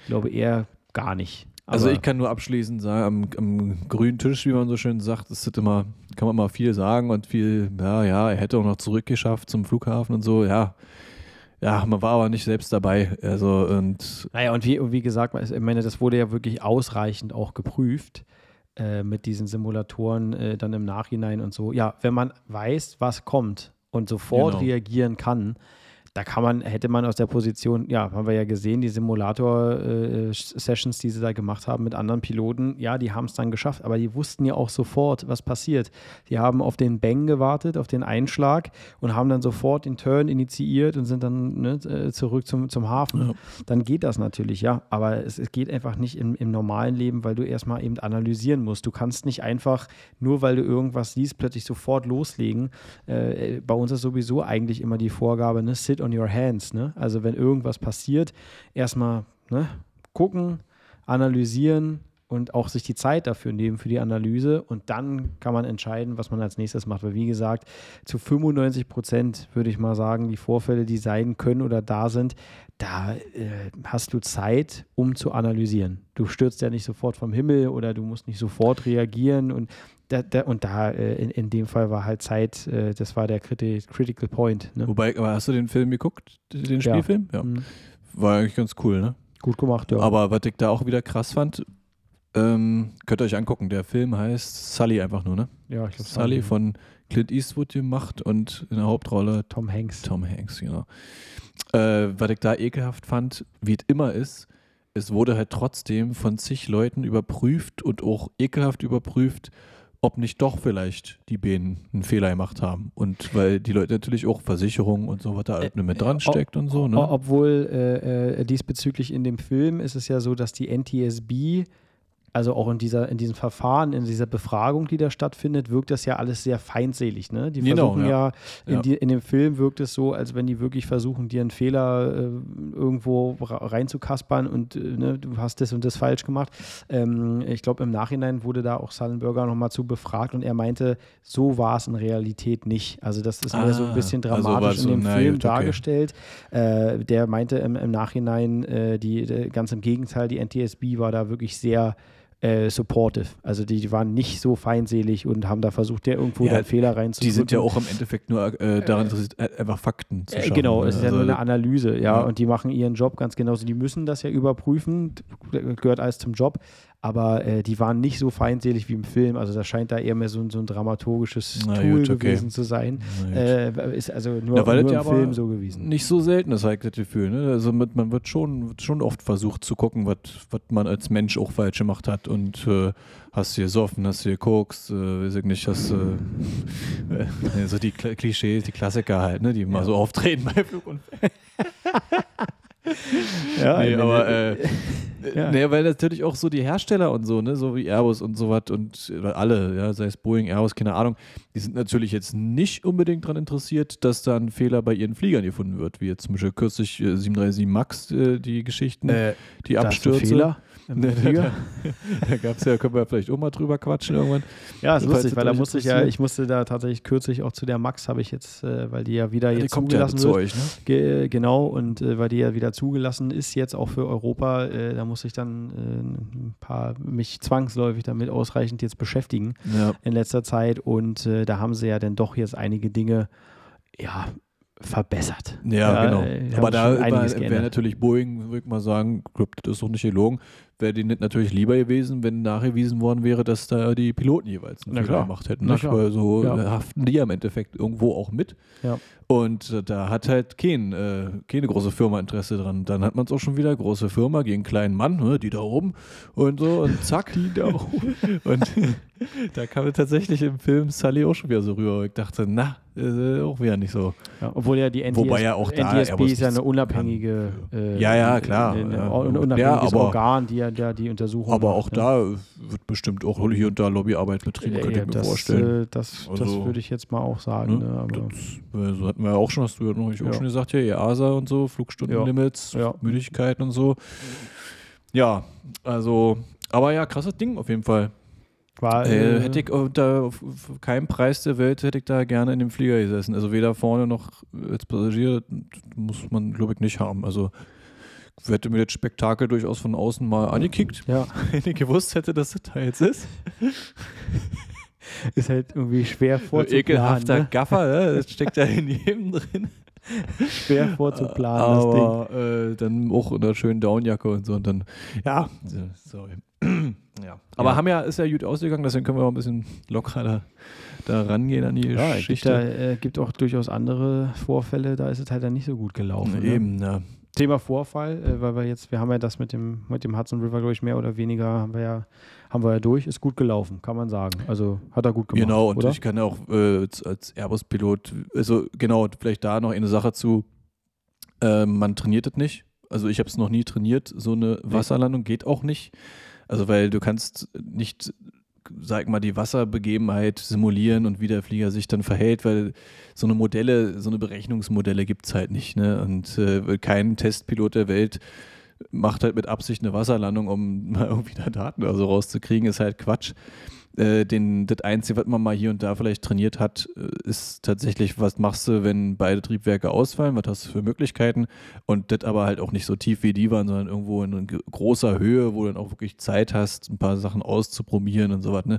Ich glaube eher gar nicht. Also ich kann nur abschließend sagen, am, am, grünen Tisch, wie man so schön sagt, ist immer, kann man mal viel sagen und viel, ja, ja, er hätte auch noch zurückgeschafft zum Flughafen und so, ja. Ja, man war aber nicht selbst dabei. Also und naja, und wie, wie gesagt, ich meine, das wurde ja wirklich ausreichend auch geprüft. Äh, mit diesen Simulatoren äh, dann im Nachhinein und so. Ja, wenn man weiß, was kommt und sofort genau. reagieren kann, da kann man, hätte man aus der Position, ja, haben wir ja gesehen, die Simulator-Sessions, äh, die sie da gemacht haben mit anderen Piloten, ja, die haben es dann geschafft, aber die wussten ja auch sofort, was passiert. Die haben auf den Bang gewartet, auf den Einschlag und haben dann sofort den Turn initiiert und sind dann ne, äh, zurück zum, zum Hafen. Ja. Dann geht das natürlich, ja, aber es, es geht einfach nicht im, im normalen Leben, weil du erstmal eben analysieren musst. Du kannst nicht einfach, nur weil du irgendwas siehst, plötzlich sofort loslegen. Äh, bei uns ist sowieso eigentlich immer die Vorgabe, ne, sit on your hands. Ne? Also wenn irgendwas passiert, erstmal ne, gucken, analysieren und auch sich die Zeit dafür nehmen für die Analyse und dann kann man entscheiden, was man als nächstes macht. Weil wie gesagt, zu 95 Prozent würde ich mal sagen, die Vorfälle, die sein können oder da sind, da äh, hast du Zeit, um zu analysieren. Du stürzt ja nicht sofort vom Himmel oder du musst nicht sofort reagieren und da, da, und da äh, in, in dem Fall war halt Zeit, äh, das war der Criti Critical Point. Ne? Wobei, aber hast du den Film geguckt, den Spielfilm? Ja. ja. Mhm. War eigentlich ganz cool, ne? Gut gemacht, ja. Aber was ich da auch wieder krass fand, ähm, könnt ihr euch angucken. Der Film heißt Sully einfach nur, ne? Ja, ich glaube Sully von Clint Eastwood gemacht und in der Hauptrolle Tom Hanks. Tom Hanks, genau. Äh, was ich da ekelhaft fand, wie es immer ist, es wurde halt trotzdem von zig Leuten überprüft und auch ekelhaft überprüft, ob nicht doch vielleicht die Bänen einen Fehler gemacht haben. Und weil die Leute natürlich auch Versicherungen und so, da halt mit dran steckt und so. Ne? Obwohl äh, äh, diesbezüglich in dem Film ist es ja so, dass die NTSB also auch in dieser, in diesem Verfahren, in dieser Befragung, die da stattfindet, wirkt das ja alles sehr feinselig. Ne? Die genau, versuchen ja, ja, in, ja. Die, in, dem Film wirkt es so, als wenn die wirklich versuchen, dir einen Fehler äh, irgendwo reinzukaspern und äh, ne, du hast das und das falsch gemacht. Ähm, ich glaube, im Nachhinein wurde da auch Sullenberger nochmal zu befragt und er meinte, so war es in Realität nicht. Also das ist ah, mehr so ein bisschen also dramatisch also in dem so, Film gut, dargestellt. Äh, der meinte im, im Nachhinein, äh, die, ganz im Gegenteil, die NTSB war da wirklich sehr äh, supportive. Also die, die, waren nicht so feindselig und haben da versucht, der irgendwo ja, einen Fehler reinzudrücken. Die sind ja auch im Endeffekt nur äh, daran interessiert, äh, einfach Fakten zu äh, schaffen. genau, es ist also, ja nur eine Analyse, ja, ja, und die machen ihren Job ganz genauso. Die müssen das ja überprüfen, gehört alles zum Job aber äh, die waren nicht so feindselig wie im Film. Also das scheint da eher mehr so, so ein dramaturgisches Na, Tool gut, okay. gewesen zu sein. Äh, ist also nur, ja, nur im Film so gewesen. Nicht so selten, das habe ich das Gefühl. Ne? Also mit, man wird schon, wird schon oft versucht zu gucken, was man als Mensch auch falsch gemacht hat und äh, hast du gesoffen, hast du gekokst, äh, weiß ich nicht, hast du äh, [LAUGHS] so die Klischees, die Klassiker halt, ne, die immer so auftreten bei Flug und [LAUGHS] ja, nee, aber äh, ja. Nee, weil natürlich auch so die Hersteller und so, ne, so wie Airbus und so was und alle, ja, sei es Boeing, Airbus, keine Ahnung, die sind natürlich jetzt nicht unbedingt daran interessiert, dass da ein Fehler bei ihren Fliegern gefunden wird, wie jetzt zum Beispiel kürzlich äh, 737 MAX, äh, die Geschichten, äh, die Abstürze. Fehler? Ne, [LAUGHS] [LAUGHS] da, da gab es ja, können wir vielleicht auch mal drüber quatschen irgendwann. Ja, ist lustig, weil da musste ich ja, ich musste da tatsächlich kürzlich auch zu der Max, habe ich jetzt, äh, weil die ja wieder ja, jetzt zugelassen ja wird. Euch, ne? Ge genau, und äh, weil die ja wieder zugelassen ist, jetzt auch für Europa, äh, da muss ich dann äh, ein paar, mich zwangsläufig damit ausreichend jetzt beschäftigen ja. in letzter Zeit. Und äh, da haben sie ja dann doch jetzt einige Dinge, ja, verbessert. Ja, ja genau. Äh, Aber da wäre natürlich Boeing, würde ich mal sagen, das ist doch nicht gelogen, wäre denen natürlich lieber gewesen, wenn nachgewiesen worden wäre, dass da die Piloten jeweils einen Fehler gemacht hätten. Nicht? Weil so ja. haften die ja im Endeffekt irgendwo auch mit. Ja. Und äh, da hat halt kein, äh, keine große Firma Interesse dran. Dann hat man es auch schon wieder, große Firma gegen kleinen Mann, ne, die da oben und so und zack. Die da oben. [LAUGHS] und [LAUGHS] da kam mir tatsächlich im Film Sully auch schon wieder so rüber. Ich dachte, na, äh, auch wieder nicht so. Ja, obwohl ja die NTS, Wobei ja auch da, NTSB ist ja eine unabhängige äh, ja, ja, klar. Ein, unabhängiges aber, Organ, die ja der die Untersuchung Aber auch macht, da ne? wird bestimmt auch hier und da Lobbyarbeit betrieben, ja, könnte ich mir das, vorstellen. Äh, das, also, das würde ich jetzt mal auch sagen. Ne? Ne, das, so hatten wir ja auch schon, hast du ja noch ich auch schon gesagt, ja, EASA und so, Flugstundenlimits, Müdigkeit und so. Ja, also, aber ja, krasses Ding auf jeden Fall. War, äh, äh, hätte ich unter auf keinem Preis der Welt hätte ich da gerne in dem Flieger gesessen. Also weder vorne noch als Passagier muss man, glaube ich, nicht haben. Also hätte mir das Spektakel durchaus von außen mal angekickt, ja. [LAUGHS] wenn ich gewusst hätte, dass das da jetzt ist. ist halt irgendwie schwer vorzuplanen. Ekelhafter ne? Gaffer, ne? das steckt ja in jedem drin. Schwer vorzuplanen, Aber, das Ding. Äh, dann auch in einer schönen Downjacke und so und dann, ja, sorry. [CLEARS THROAT] ja. Aber ja. haben ja, ist ja gut ausgegangen, deswegen können wir auch ein bisschen lockerer da, da rangehen an die ja, Geschichte. Es gibt, äh, gibt auch durchaus andere Vorfälle, da ist es halt dann nicht so gut gelaufen. Ne? Eben, ja. Thema Vorfall, äh, weil wir jetzt, wir haben ja das mit dem, mit dem Hudson River, glaube ich, mehr oder weniger haben wir ja, haben wir ja durch, ist gut gelaufen, kann man sagen. Also hat er gut gemacht. Genau, und oder? ich kann auch äh, als Airbus-Pilot, also genau, vielleicht da noch eine Sache zu, äh, man trainiert das nicht. Also ich habe es noch nie trainiert, so eine Wasserlandung geht auch nicht. Also weil du kannst nicht sag mal, die Wasserbegebenheit simulieren und wie der Flieger sich dann verhält, weil so eine Modelle, so eine Berechnungsmodelle gibt es halt nicht. Ne? Und äh, kein Testpilot der Welt macht halt mit Absicht eine Wasserlandung, um [LAUGHS] mal irgendwie da Daten oder so rauszukriegen, ist halt Quatsch. Äh, den, das Einzige, was man mal hier und da vielleicht trainiert hat, äh, ist tatsächlich, was machst du, wenn beide Triebwerke ausfallen, was hast du für Möglichkeiten und das aber halt auch nicht so tief wie die waren, sondern irgendwo in großer Höhe, wo du dann auch wirklich Zeit hast, ein paar Sachen auszuprobieren und so was. Ne?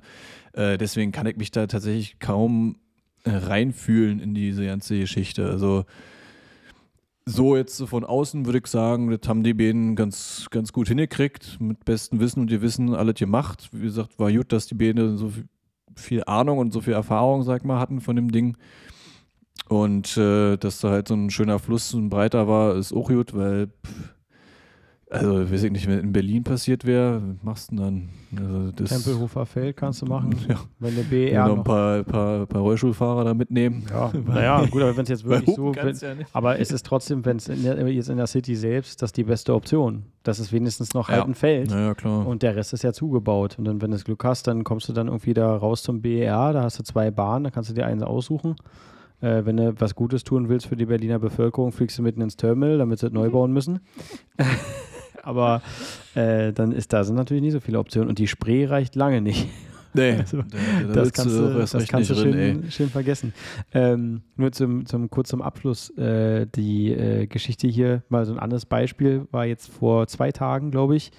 Äh, deswegen kann ich mich da tatsächlich kaum äh, reinfühlen in diese ganze Geschichte. Also so jetzt von außen würde ich sagen, das haben die Bänen ganz, ganz gut hingekriegt, mit bestem Wissen und ihr Wissen alles gemacht. Wie gesagt, war gut, dass die Bäne so viel, viel Ahnung und so viel Erfahrung, sag mal, hatten von dem Ding. Und äh, dass da halt so ein schöner Fluss und breiter war, ist auch gut, weil pff, also, weiß ich nicht, wenn in Berlin passiert wäre, machst du dann? Also das Tempelhofer Feld kannst du machen, [LAUGHS] ja. wenn der BR noch ein paar, paar, paar Rollstuhlfahrer da mitnehmen. Ja, [LAUGHS] naja, gut, aber wenn es jetzt [LAUGHS] wirklich so, wenn, ja aber es ist trotzdem, wenn es jetzt in der City selbst, das ist die beste Option. Das ist wenigstens noch halt ein Feld. Ja, klar. Und der Rest ist ja zugebaut. Und dann, wenn du das Glück hast, dann kommst du dann irgendwie da raus zum BER, da hast du zwei Bahnen, da kannst du dir eins aussuchen. Äh, wenn du was Gutes tun willst für die Berliner Bevölkerung, fliegst du mitten ins Terminal, damit sie es neu bauen müssen. Aber äh, dann ist da sind natürlich nicht so viele Optionen und die Spree reicht lange nicht. Nee, also, da, das kannst du, das kannst du schön, schön, vergessen. Ähm, nur zum, zum, kurz zum Abschluss, äh, die äh, Geschichte hier, mal so ein anderes Beispiel, war jetzt vor zwei Tagen, glaube ich,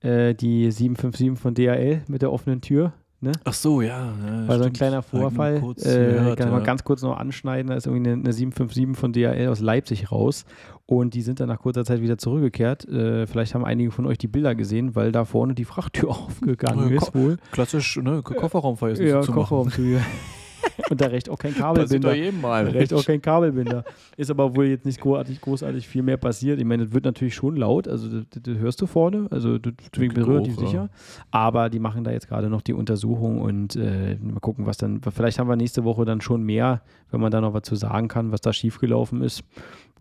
äh, die 757 von DHL mit der offenen Tür. Ne? Ach so, ja. ja War so ein kleiner Vorfall. Kurz äh, gehört, kann man ja. ganz kurz noch anschneiden. Da ist irgendwie eine, eine 757 von DHL aus Leipzig raus. Und die sind dann nach kurzer Zeit wieder zurückgekehrt. Äh, vielleicht haben einige von euch die Bilder gesehen, weil da vorne die Frachttür [LAUGHS] aufgegangen ja, ist wohl. Klassisch, ne? Kofferraum Ja, Kofferraumtür. [LAUGHS] Und da reicht auch kein Kabelbinder. jedem mal. Da reicht auch kein Kabelbinder. Ist aber wohl jetzt nicht großartig, großartig viel mehr passiert. Ich meine, das wird natürlich schon laut, also das, das hörst du vorne, also das bin ich relativ sicher. Aber die machen da jetzt gerade noch die Untersuchung und äh, mal gucken, was dann, vielleicht haben wir nächste Woche dann schon mehr, wenn man da noch was zu sagen kann, was da schiefgelaufen ist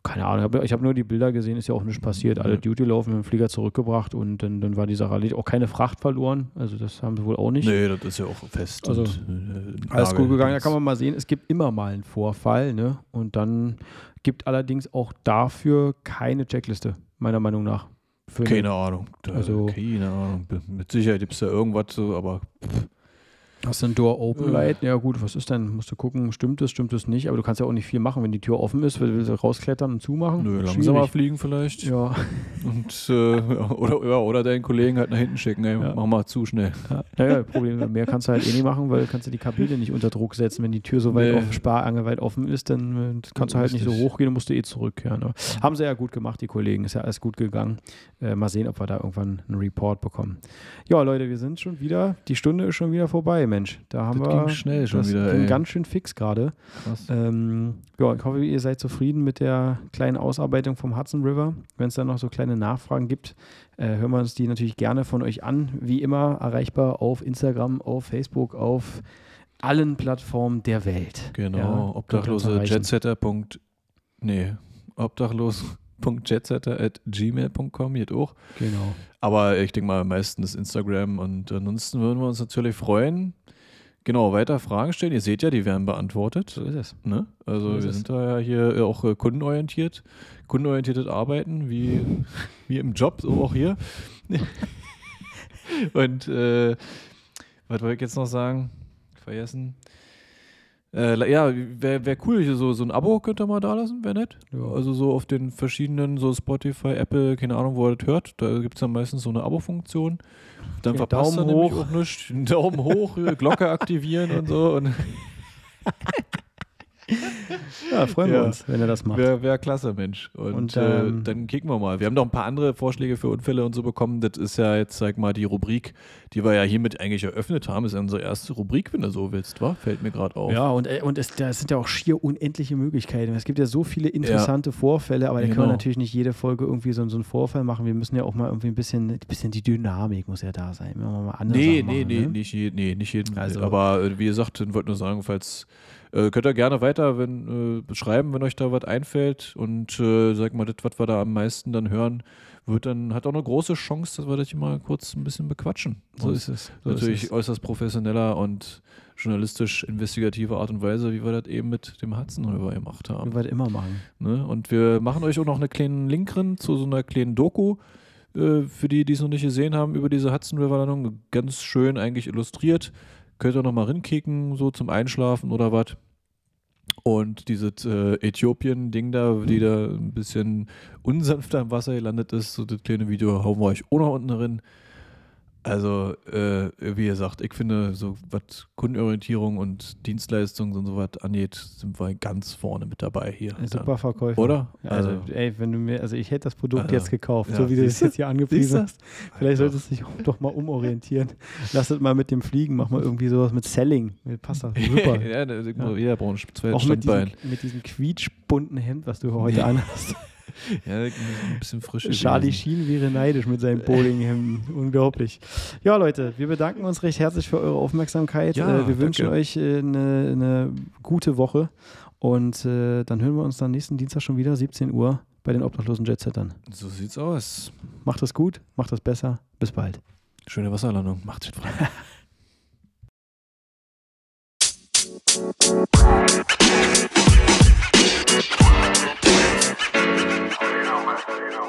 keine Ahnung, ich habe nur die Bilder gesehen, ist ja auch nichts passiert. Alle Duty laufen mit dem Flieger zurückgebracht und dann, dann war die Sache auch keine Fracht verloren. Also das haben sie wohl auch nicht. Nee, das ist ja auch fest. Also und, äh, alles gut gegangen. Da kann man mal sehen, es gibt immer mal einen Vorfall. Ne? Und dann gibt allerdings auch dafür keine Checkliste, meiner Meinung nach. keine Ahnung. Also, keine Ahnung. Mit Sicherheit gibt es da irgendwas so, aber pff. Hast du ein Door Open Light? Ja gut, was ist denn? Musst du gucken, stimmt es, stimmt es nicht. Aber du kannst ja auch nicht viel machen, wenn die Tür offen ist. Willst du rausklettern und zumachen? Nö, langsamer fliegen vielleicht. Ja. Und, äh, [LAUGHS] oder, ja, oder deinen Kollegen halt nach hinten schicken. Ey, ja. Mach mal zu schnell. Ja, naja, Problem, mehr kannst du halt eh nicht machen, weil kannst du die Kabine nicht unter Druck setzen. Wenn die Tür so weit nee. offen, Sparange weit offen ist, dann äh, kannst du halt nicht so hochgehen und musst du eh zurückkehren. Aber haben sie ja gut gemacht, die Kollegen. Ist ja alles gut gegangen. Äh, mal sehen, ob wir da irgendwann einen Report bekommen. Ja, Leute, wir sind schon wieder, die Stunde ist schon wieder vorbei, Mensch. Da haben das wir ging schnell schon das wieder. Ging ey. ganz schön fix gerade. Ähm, ja, ich hoffe, ihr seid zufrieden mit der kleinen Ausarbeitung vom Hudson River. Wenn es da noch so kleine Nachfragen gibt, äh, hören wir uns die natürlich gerne von euch an. Wie immer erreichbar auf Instagram, auf Facebook, auf allen Plattformen der Welt. Genau, ja, obdachlose Jetsetter. Nee, obdachlos jetsetter.gmail.com geht auch. Genau. Aber ich denke mal, meistens Instagram und ansonsten würden wir uns natürlich freuen, Genau, weiter Fragen stellen. Ihr seht ja, die werden beantwortet. So ist es. Ne? Also wir es. sind da ja hier auch äh, kundenorientiert. Kundenorientiertes Arbeiten, wie, wie im Job, so auch hier. [LAUGHS] Und äh, was wollte ich jetzt noch sagen? Vergessen. Äh, ja, wäre wär cool, so, so ein Abo könnt ihr mal da lassen, wäre nett. Ja. Also so auf den verschiedenen, so Spotify, Apple, keine Ahnung, wo ihr das hört. Da gibt es dann meistens so eine Abo-Funktion. Dann okay, verpasst Daumen hoch. auch nichts. [LAUGHS] Daumen hoch, Glocke aktivieren und so. Und [LAUGHS] [LAUGHS] ja, freuen ja. wir uns, wenn er das macht. Wäre wär klasse, Mensch. Und, und äh, ähm, äh, dann kicken wir mal. Wir haben noch ein paar andere Vorschläge für Unfälle und so bekommen. Das ist ja jetzt, sag mal, die Rubrik, die wir ja hiermit eigentlich eröffnet haben. Das ist ja unsere erste Rubrik, wenn du so willst, wa? Fällt mir gerade auf. Ja, und, äh, und es, das sind ja auch schier unendliche Möglichkeiten. Es gibt ja so viele interessante ja. Vorfälle, aber da genau. können wir natürlich nicht jede Folge irgendwie so, so einen Vorfall machen. Wir müssen ja auch mal irgendwie ein bisschen, ein bisschen die Dynamik muss ja da sein. Wir mal andere nee, nee, machen, nee, ne? nicht, nee, nicht jeden. Also, aber äh, wie gesagt, ich wollte nur sagen, falls äh, könnt ihr gerne weiter wenn, äh, beschreiben, wenn euch da was einfällt. Und äh, sag mal, das, was wir da am meisten dann hören, wird dann, hat auch eine große Chance, dass wir das hier mal kurz ein bisschen bequatschen. So ist es. So Natürlich ist es. äußerst professioneller und journalistisch investigative Art und Weise, wie wir das eben mit dem Hudson River gemacht haben. Wie wir das immer machen. Ne? Und wir machen euch auch noch einen kleinen Link drin zu so einer kleinen Doku äh, für die, die es noch nicht gesehen haben, über diese Hudson River Landung, ganz schön eigentlich illustriert. Könnt ihr noch mal rinkicken, so zum Einschlafen oder was. Und dieses äh, Äthiopien-Ding da, die da ein bisschen unsanfter im Wasser gelandet ist, so das kleine Video hauen wir euch auch noch unten drin. Also, äh, wie ihr sagt, ich finde, so was Kundenorientierung und Dienstleistungen und so was angeht, sind wir ganz vorne mit dabei hier. Super Verkäufer. Oder? Also, also, ey, wenn du mir, also ich hätte das Produkt also, jetzt gekauft, ja, so wie du das siehste? jetzt hier angepriesen hast. Vielleicht solltest du dich doch mal umorientieren. Lass es mal mit dem Fliegen, mach mal irgendwie sowas mit Selling. Passt das [LAUGHS] super. ja, Ja. jeder braucht zwei Auch mit diesem, mit diesem quietschbunten Hemd, was du heute anhast. Ja, ein bisschen frisch. Charlie. Sheen wäre neidisch mit seinen Bowlinghemden. [LAUGHS] Unglaublich. Ja, Leute, wir bedanken uns recht herzlich für eure Aufmerksamkeit. Ja, äh, wir wünschen danke. euch äh, eine, eine gute Woche und äh, dann hören wir uns dann nächsten Dienstag schon wieder, 17 Uhr, bei den obdachlosen Jetsettern. So sieht's aus. Macht es gut, macht es besser. Bis bald. Schöne Wasserlandung. Macht's fit, [LAUGHS]